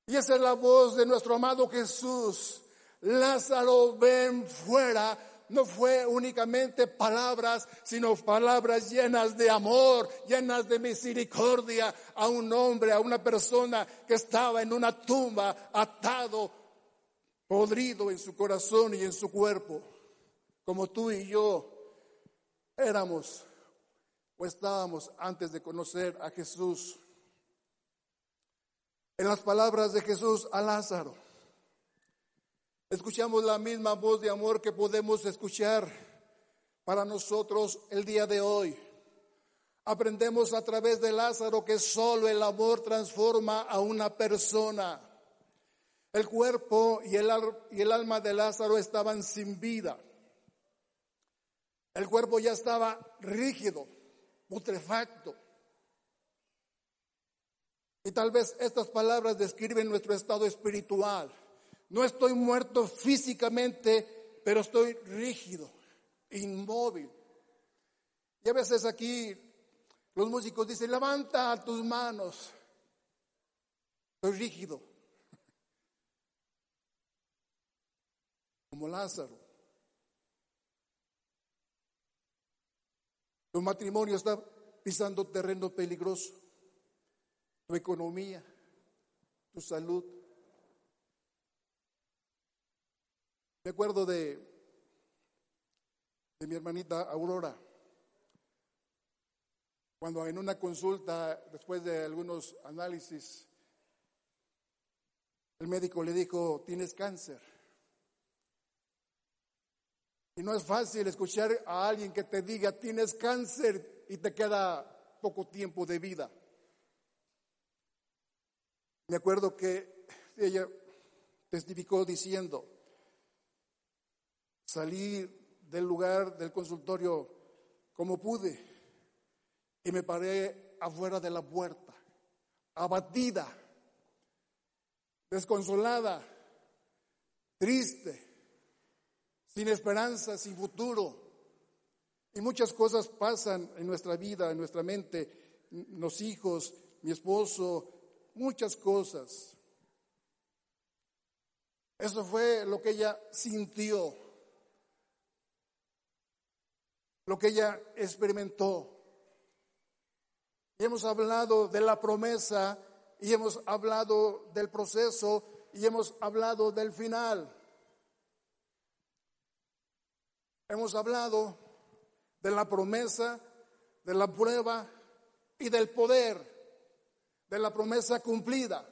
Y esa es la voz de nuestro amado Jesús. Lázaro, ven fuera. No fue únicamente palabras, sino palabras llenas de amor, llenas de misericordia a un hombre, a una persona que estaba en una tumba, atado, podrido en su corazón y en su cuerpo como tú y yo éramos o estábamos antes de conocer a Jesús. En las palabras de Jesús a Lázaro, escuchamos la misma voz de amor que podemos escuchar para nosotros el día de hoy. Aprendemos a través de Lázaro que solo el amor transforma a una persona. El cuerpo y el, y el alma de Lázaro estaban sin vida. El cuerpo ya estaba rígido, putrefacto. Y tal vez estas palabras describen nuestro estado espiritual. No estoy muerto físicamente, pero estoy rígido, inmóvil. Y a veces aquí los músicos dicen, levanta tus manos. Estoy rígido. [laughs] Como Lázaro. Tu matrimonio está pisando terreno peligroso. Tu economía, tu salud. Me acuerdo de, de mi hermanita Aurora, cuando en una consulta, después de algunos análisis, el médico le dijo, tienes cáncer. Y no es fácil escuchar a alguien que te diga, tienes cáncer y te queda poco tiempo de vida. Me acuerdo que ella testificó diciendo, salí del lugar del consultorio como pude y me paré afuera de la puerta, abatida, desconsolada, triste sin esperanza, sin futuro. Y muchas cosas pasan en nuestra vida, en nuestra mente, los hijos, mi esposo, muchas cosas. Eso fue lo que ella sintió, lo que ella experimentó. Y hemos hablado de la promesa y hemos hablado del proceso y hemos hablado del final. Hemos hablado de la promesa, de la prueba y del poder, de la promesa cumplida.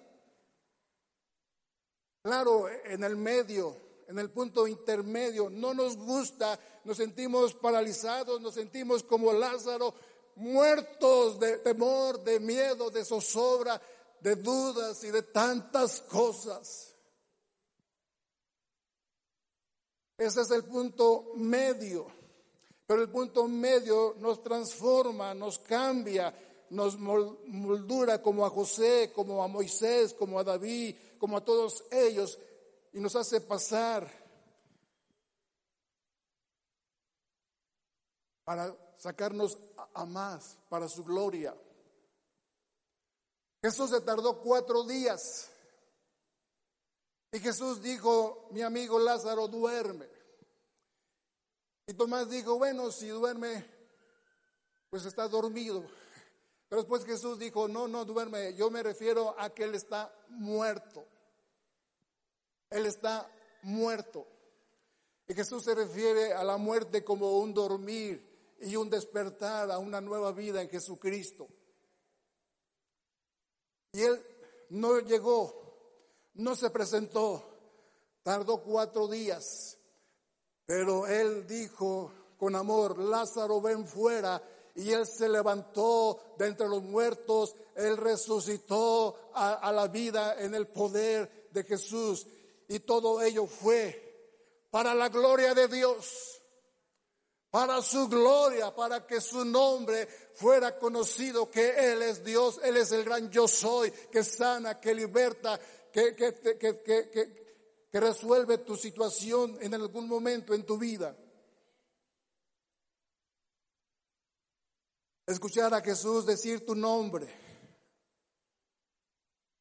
Claro, en el medio, en el punto intermedio, no nos gusta, nos sentimos paralizados, nos sentimos como Lázaro, muertos de temor, de miedo, de zozobra, de dudas y de tantas cosas. Ese es el punto medio. Pero el punto medio nos transforma, nos cambia, nos moldura como a José, como a Moisés, como a David, como a todos ellos, y nos hace pasar para sacarnos a más, para su gloria. Jesús se tardó cuatro días. Y Jesús dijo, mi amigo Lázaro duerme. Y Tomás dijo, bueno, si duerme, pues está dormido. Pero después Jesús dijo, no, no duerme, yo me refiero a que él está muerto. Él está muerto. Y Jesús se refiere a la muerte como un dormir y un despertar a una nueva vida en Jesucristo. Y él no llegó, no se presentó, tardó cuatro días, pero él dijo con amor, Lázaro, ven fuera. Y él se levantó de entre los muertos, él resucitó a, a la vida en el poder de Jesús. Y todo ello fue para la gloria de Dios, para su gloria, para que su nombre fuera conocido que Él es Dios, Él es el gran yo soy, que sana, que liberta, que, que, que, que resuelve tu situación en algún momento en tu vida. Escuchar a Jesús decir tu nombre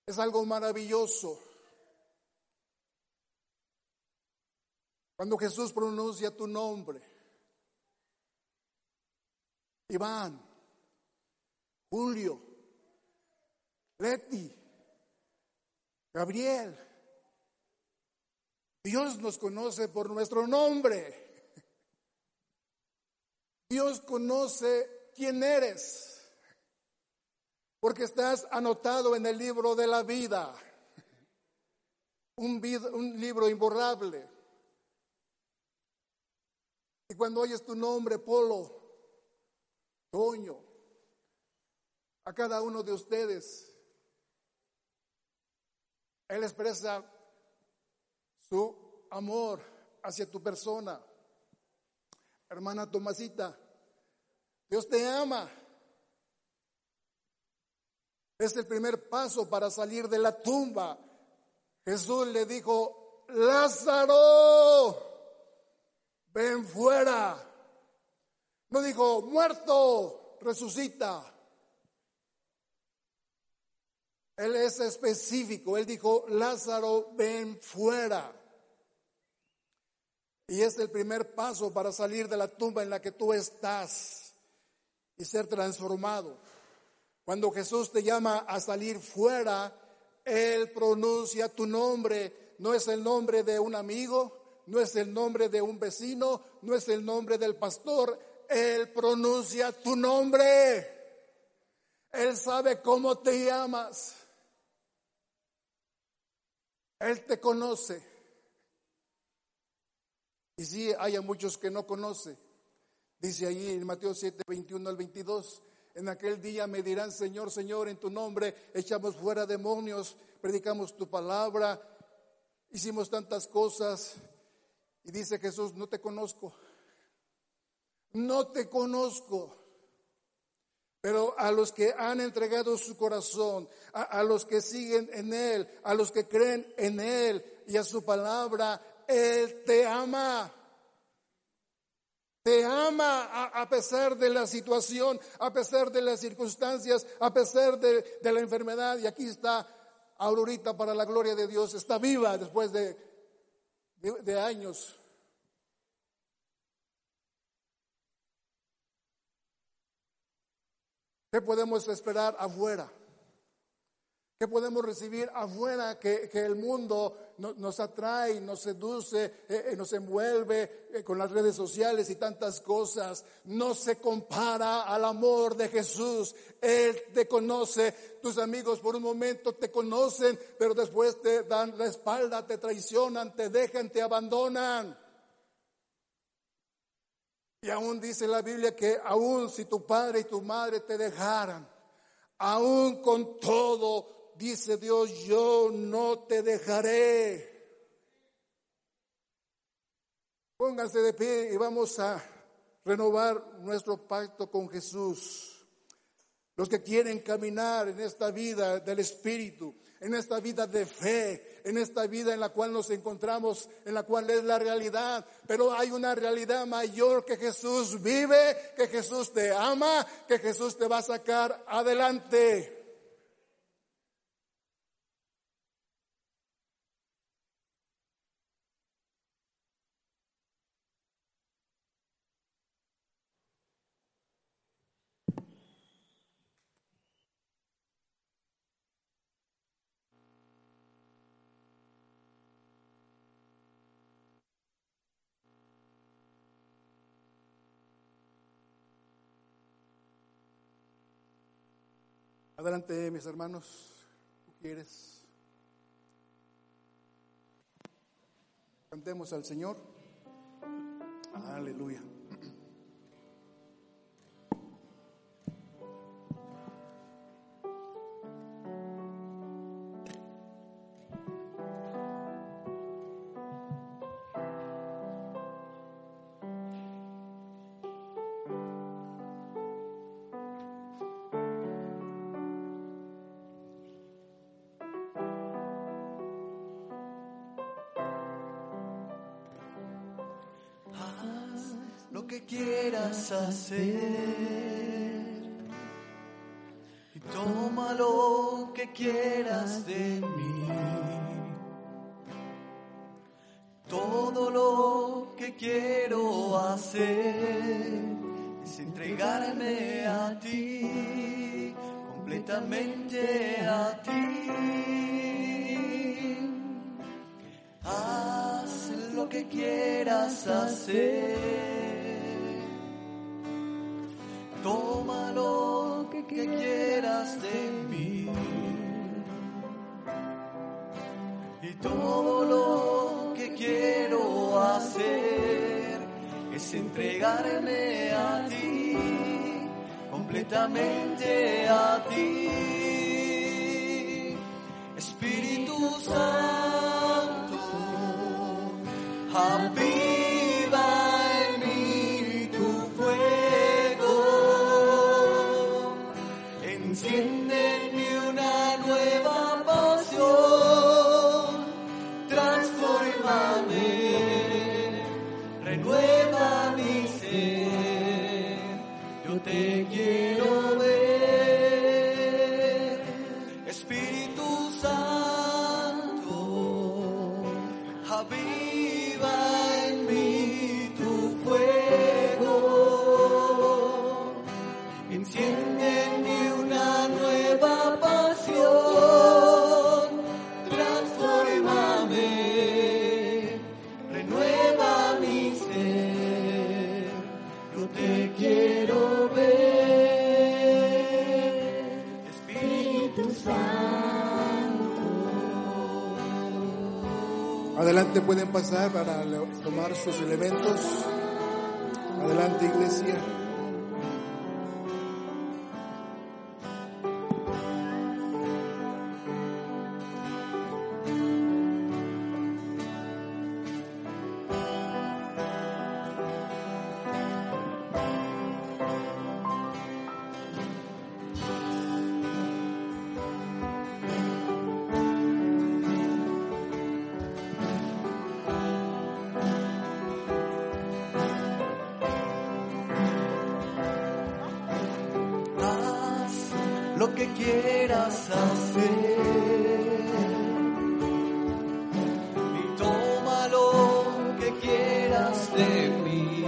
es algo maravilloso. Cuando Jesús pronuncia tu nombre, Iván, Julio, Leti, Gabriel, Dios nos conoce por nuestro nombre. Dios conoce quién eres, porque estás anotado en el libro de la vida, un, un libro imborrable. Cuando oyes tu nombre, Polo, Toño, a cada uno de ustedes, Él expresa su amor hacia tu persona. Hermana Tomasita, Dios te ama. Es el primer paso para salir de la tumba. Jesús le dijo, Lázaro, ven fuera. No dijo, muerto, resucita. Él es específico. Él dijo, Lázaro, ven fuera. Y es el primer paso para salir de la tumba en la que tú estás y ser transformado. Cuando Jesús te llama a salir fuera, Él pronuncia tu nombre. No es el nombre de un amigo, no es el nombre de un vecino, no es el nombre del pastor, Él pronuncia tu nombre. Él sabe cómo te llamas. Él te conoce. Y sí, hay muchos que no conoce. Dice allí en Mateo 7, 21 al 22. En aquel día me dirán, Señor, Señor, en tu nombre echamos fuera demonios, predicamos tu palabra, hicimos tantas cosas. Y dice Jesús, no te conozco, no te conozco. Pero a los que han entregado su corazón, a, los que siguen en Él, a los que creen en Él y a su palabra, Él te ama. Te ama a, pesar de la situación, a pesar de las circunstancias, a pesar de, la enfermedad. Y aquí está Aurorita para la gloria de Dios. Está viva después de de, años. ¿Qué podemos esperar afuera? ¿Qué podemos recibir afuera que, que el mundo no- nos atrae, nos seduce, eh, eh, nos envuelve eh, con las redes sociales y tantas cosas? No se compara al amor de Jesús. Él te conoce, tus amigos por un momento te conocen, pero después te dan la espalda, te traicionan, te dejan, te abandonan. Y aún dice la Biblia que aún si tu padre y tu madre te dejaran, aún con todo, dice Dios, yo no te dejaré. Pónganse de pie y vamos a renovar nuestro pacto con Jesús. Los que quieren caminar en esta vida del Espíritu, en esta vida de fe, en esta vida en la cual nos encontramos, en la cual es la realidad. Pero hay una realidad mayor que Jesús vive, que Jesús te ama, que Jesús te va a sacar adelante. Adelante, mis hermanos. ¿Tú quieres? Cantemos al Señor. Aleluya. Hacer y toma lo que quieras de mí. Todo lo que quiero hacer es entregarme a ti, completamente a ti. Haz lo que quieras hacer. Que quieras de mí. Y todo lo que quiero hacer es entregarme a ti, completamente a ti. Pueden pasar para tomar sus elementos. Adelante, iglesia. De mí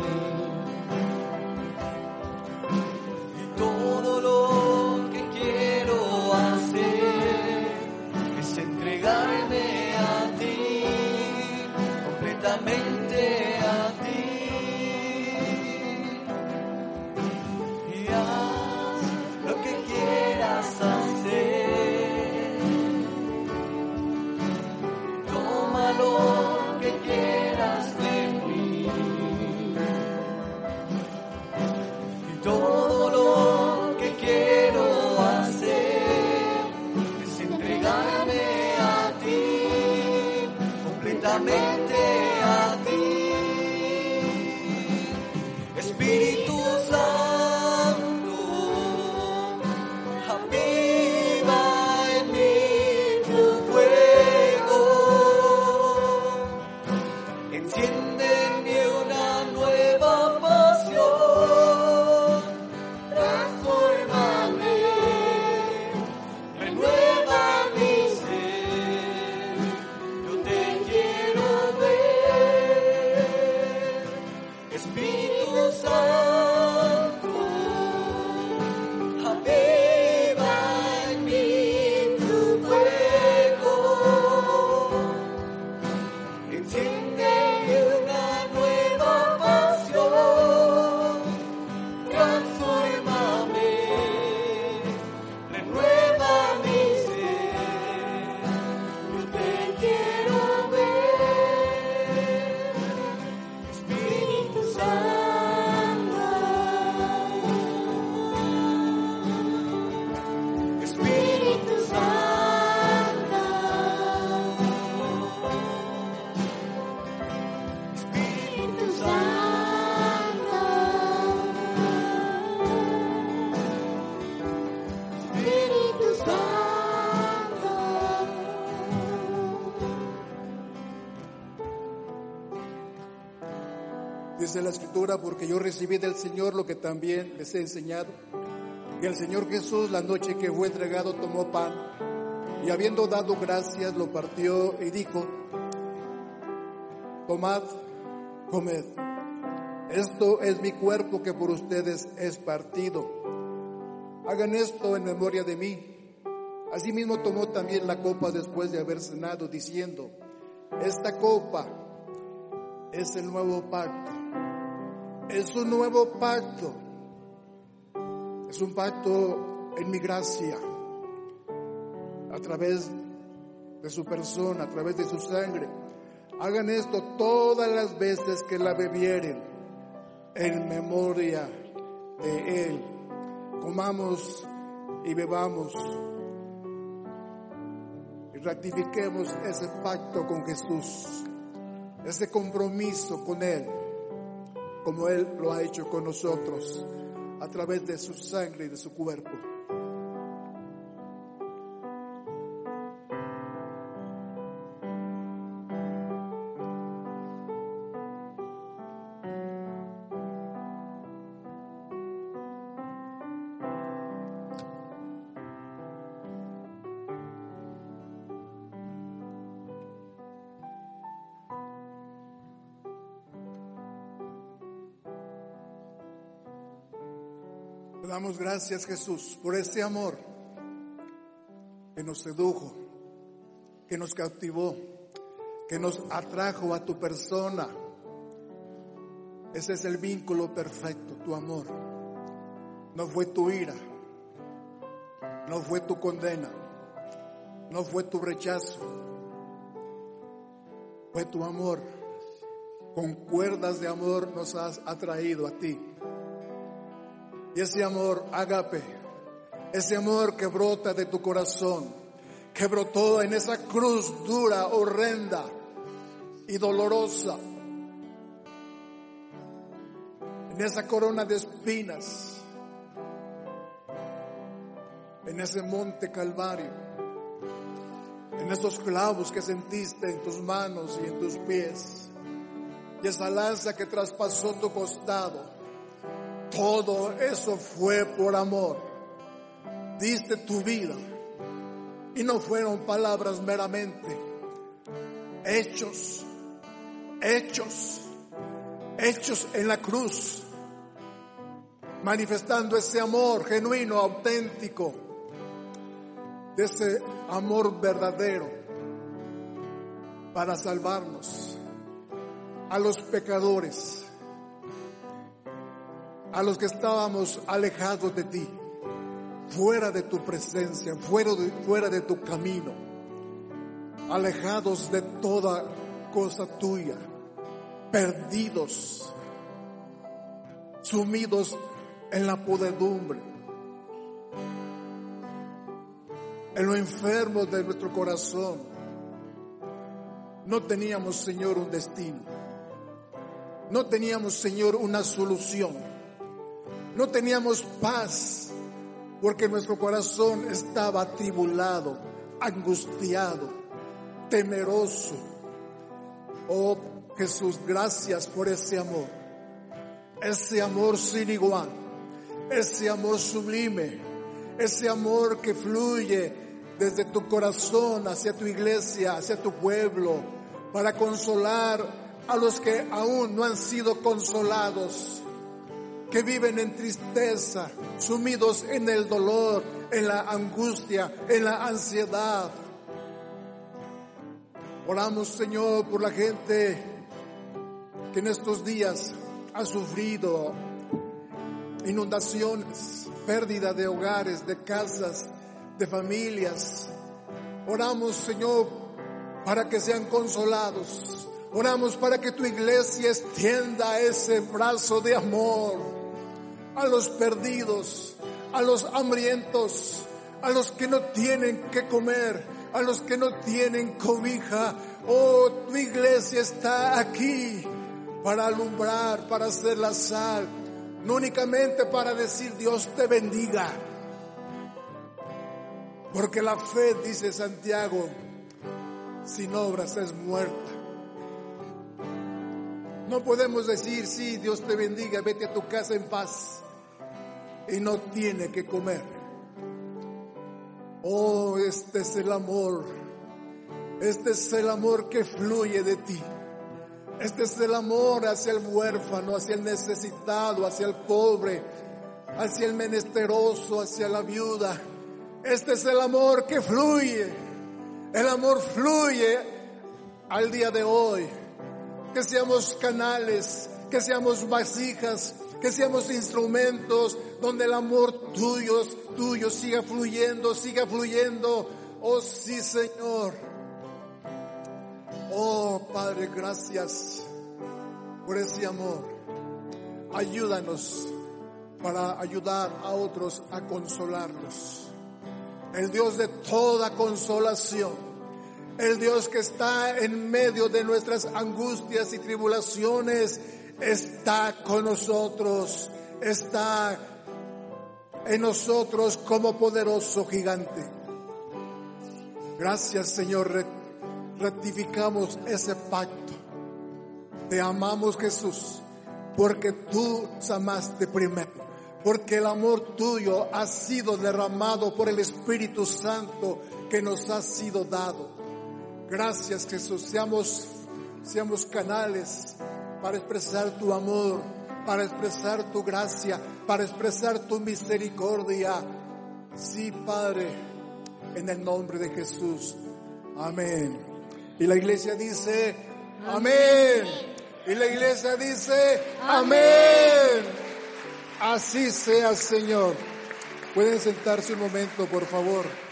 escritura, porque yo recibí del Señor lo que también les he enseñado, que el Señor Jesús la noche que fue entregado tomó pan y habiendo dado gracias lo partió y dijo, tomad, comed, esto es mi cuerpo que por ustedes es partido, hagan esto en memoria de mí. Asimismo tomó también la copa después de haber cenado, diciendo, esta copa es el nuevo pacto es un nuevo pacto. Es un pacto en mi gracia, a través de su persona, a través de su sangre. Hagan esto todas las veces que la bebieren en memoria de Él. Comamos y bebamos y ratifiquemos ese pacto con Jesús, ese compromiso con Él como Él lo ha hecho con nosotros a través de su sangre y de su cuerpo. Damos gracias Jesús por ese amor que nos sedujo, que nos cautivó, que nos atrajo a tu persona. Ese es el vínculo perfecto, tu amor. No fue tu ira, no fue tu condena, no fue tu rechazo, fue tu amor. Con cuerdas de amor nos has atraído a ti. Y ese amor, agape, ese amor que brota de tu corazón, que brotó en esa cruz dura, horrenda y dolorosa, en esa corona de espinas, en ese monte Calvario, en esos clavos que sentiste en tus manos y en tus pies, y esa lanza que traspasó tu costado todo eso fue por amor. Diste tu vida. Y no fueron palabras meramente. Hechos. Hechos. Hechos en la cruz. Manifestando ese amor genuino, auténtico. De ese amor verdadero. Para salvarnos. A los pecadores a los que estábamos alejados de ti, fuera de tu presencia, fuera de, tu camino, alejados de toda cosa tuya, perdidos, sumidos en la podedumbre, en lo enfermo de nuestro corazón, no teníamos, Señor, un destino. No teníamos, Señor, una solución. No teníamos paz porque nuestro corazón estaba atribulado, angustiado, temeroso. Oh Jesús, gracias por ese amor. Ese amor sin igual. Ese amor sublime. Ese amor que fluye desde tu corazón hacia tu iglesia, hacia tu pueblo, para consolar a los que aún no han sido consolados, que viven en tristeza, sumidos en el dolor, en la angustia, en la ansiedad. Oramos, Señor, por la gente que en estos días ha sufrido inundaciones, pérdida de hogares, de casas, de familias. Oramos, Señor, para que sean consolados. Oramos para que tu iglesia extienda ese brazo de amor a los perdidos, a los hambrientos, a los que no tienen que comer, a los que no tienen cobija. Oh, tu iglesia está aquí para alumbrar, para hacer la sal, no únicamente para decir Dios te bendiga. Porque la fe, dice Santiago, sin obras es muerta. No podemos decir, sí, Dios te bendiga, vete a tu casa en paz y no tiene que comer. Oh, este es el amor. Este es el amor que fluye de ti. Este es el amor hacia el huérfano, hacia el necesitado, hacia el pobre, hacia el menesteroso, hacia la viuda. Este es el amor que fluye. El amor fluye al día de hoy. Que seamos canales, que seamos vasijas, que seamos instrumentos donde el amor tuyo, tuyo siga fluyendo, siga fluyendo. Oh sí, Señor. Oh Padre, gracias por ese amor. Ayúdanos para ayudar a otros a consolarlos. El Dios de toda consolación. El Dios que está en medio de nuestras angustias y tribulaciones está con nosotros, está en nosotros como poderoso gigante. Gracias Señor, ratificamos ese pacto. Te amamos Jesús, porque tú amaste primero, porque el amor tuyo ha sido derramado por el Espíritu Santo que nos ha sido dado. Gracias Jesús, seamos, seamos canales para expresar tu amor, para expresar tu gracia, para expresar tu misericordia. Sí, Padre, en el nombre de Jesús. Amén. Y la iglesia dice, amén. Y la iglesia dice, amén. Así sea, Señor. Pueden sentarse un momento, por favor.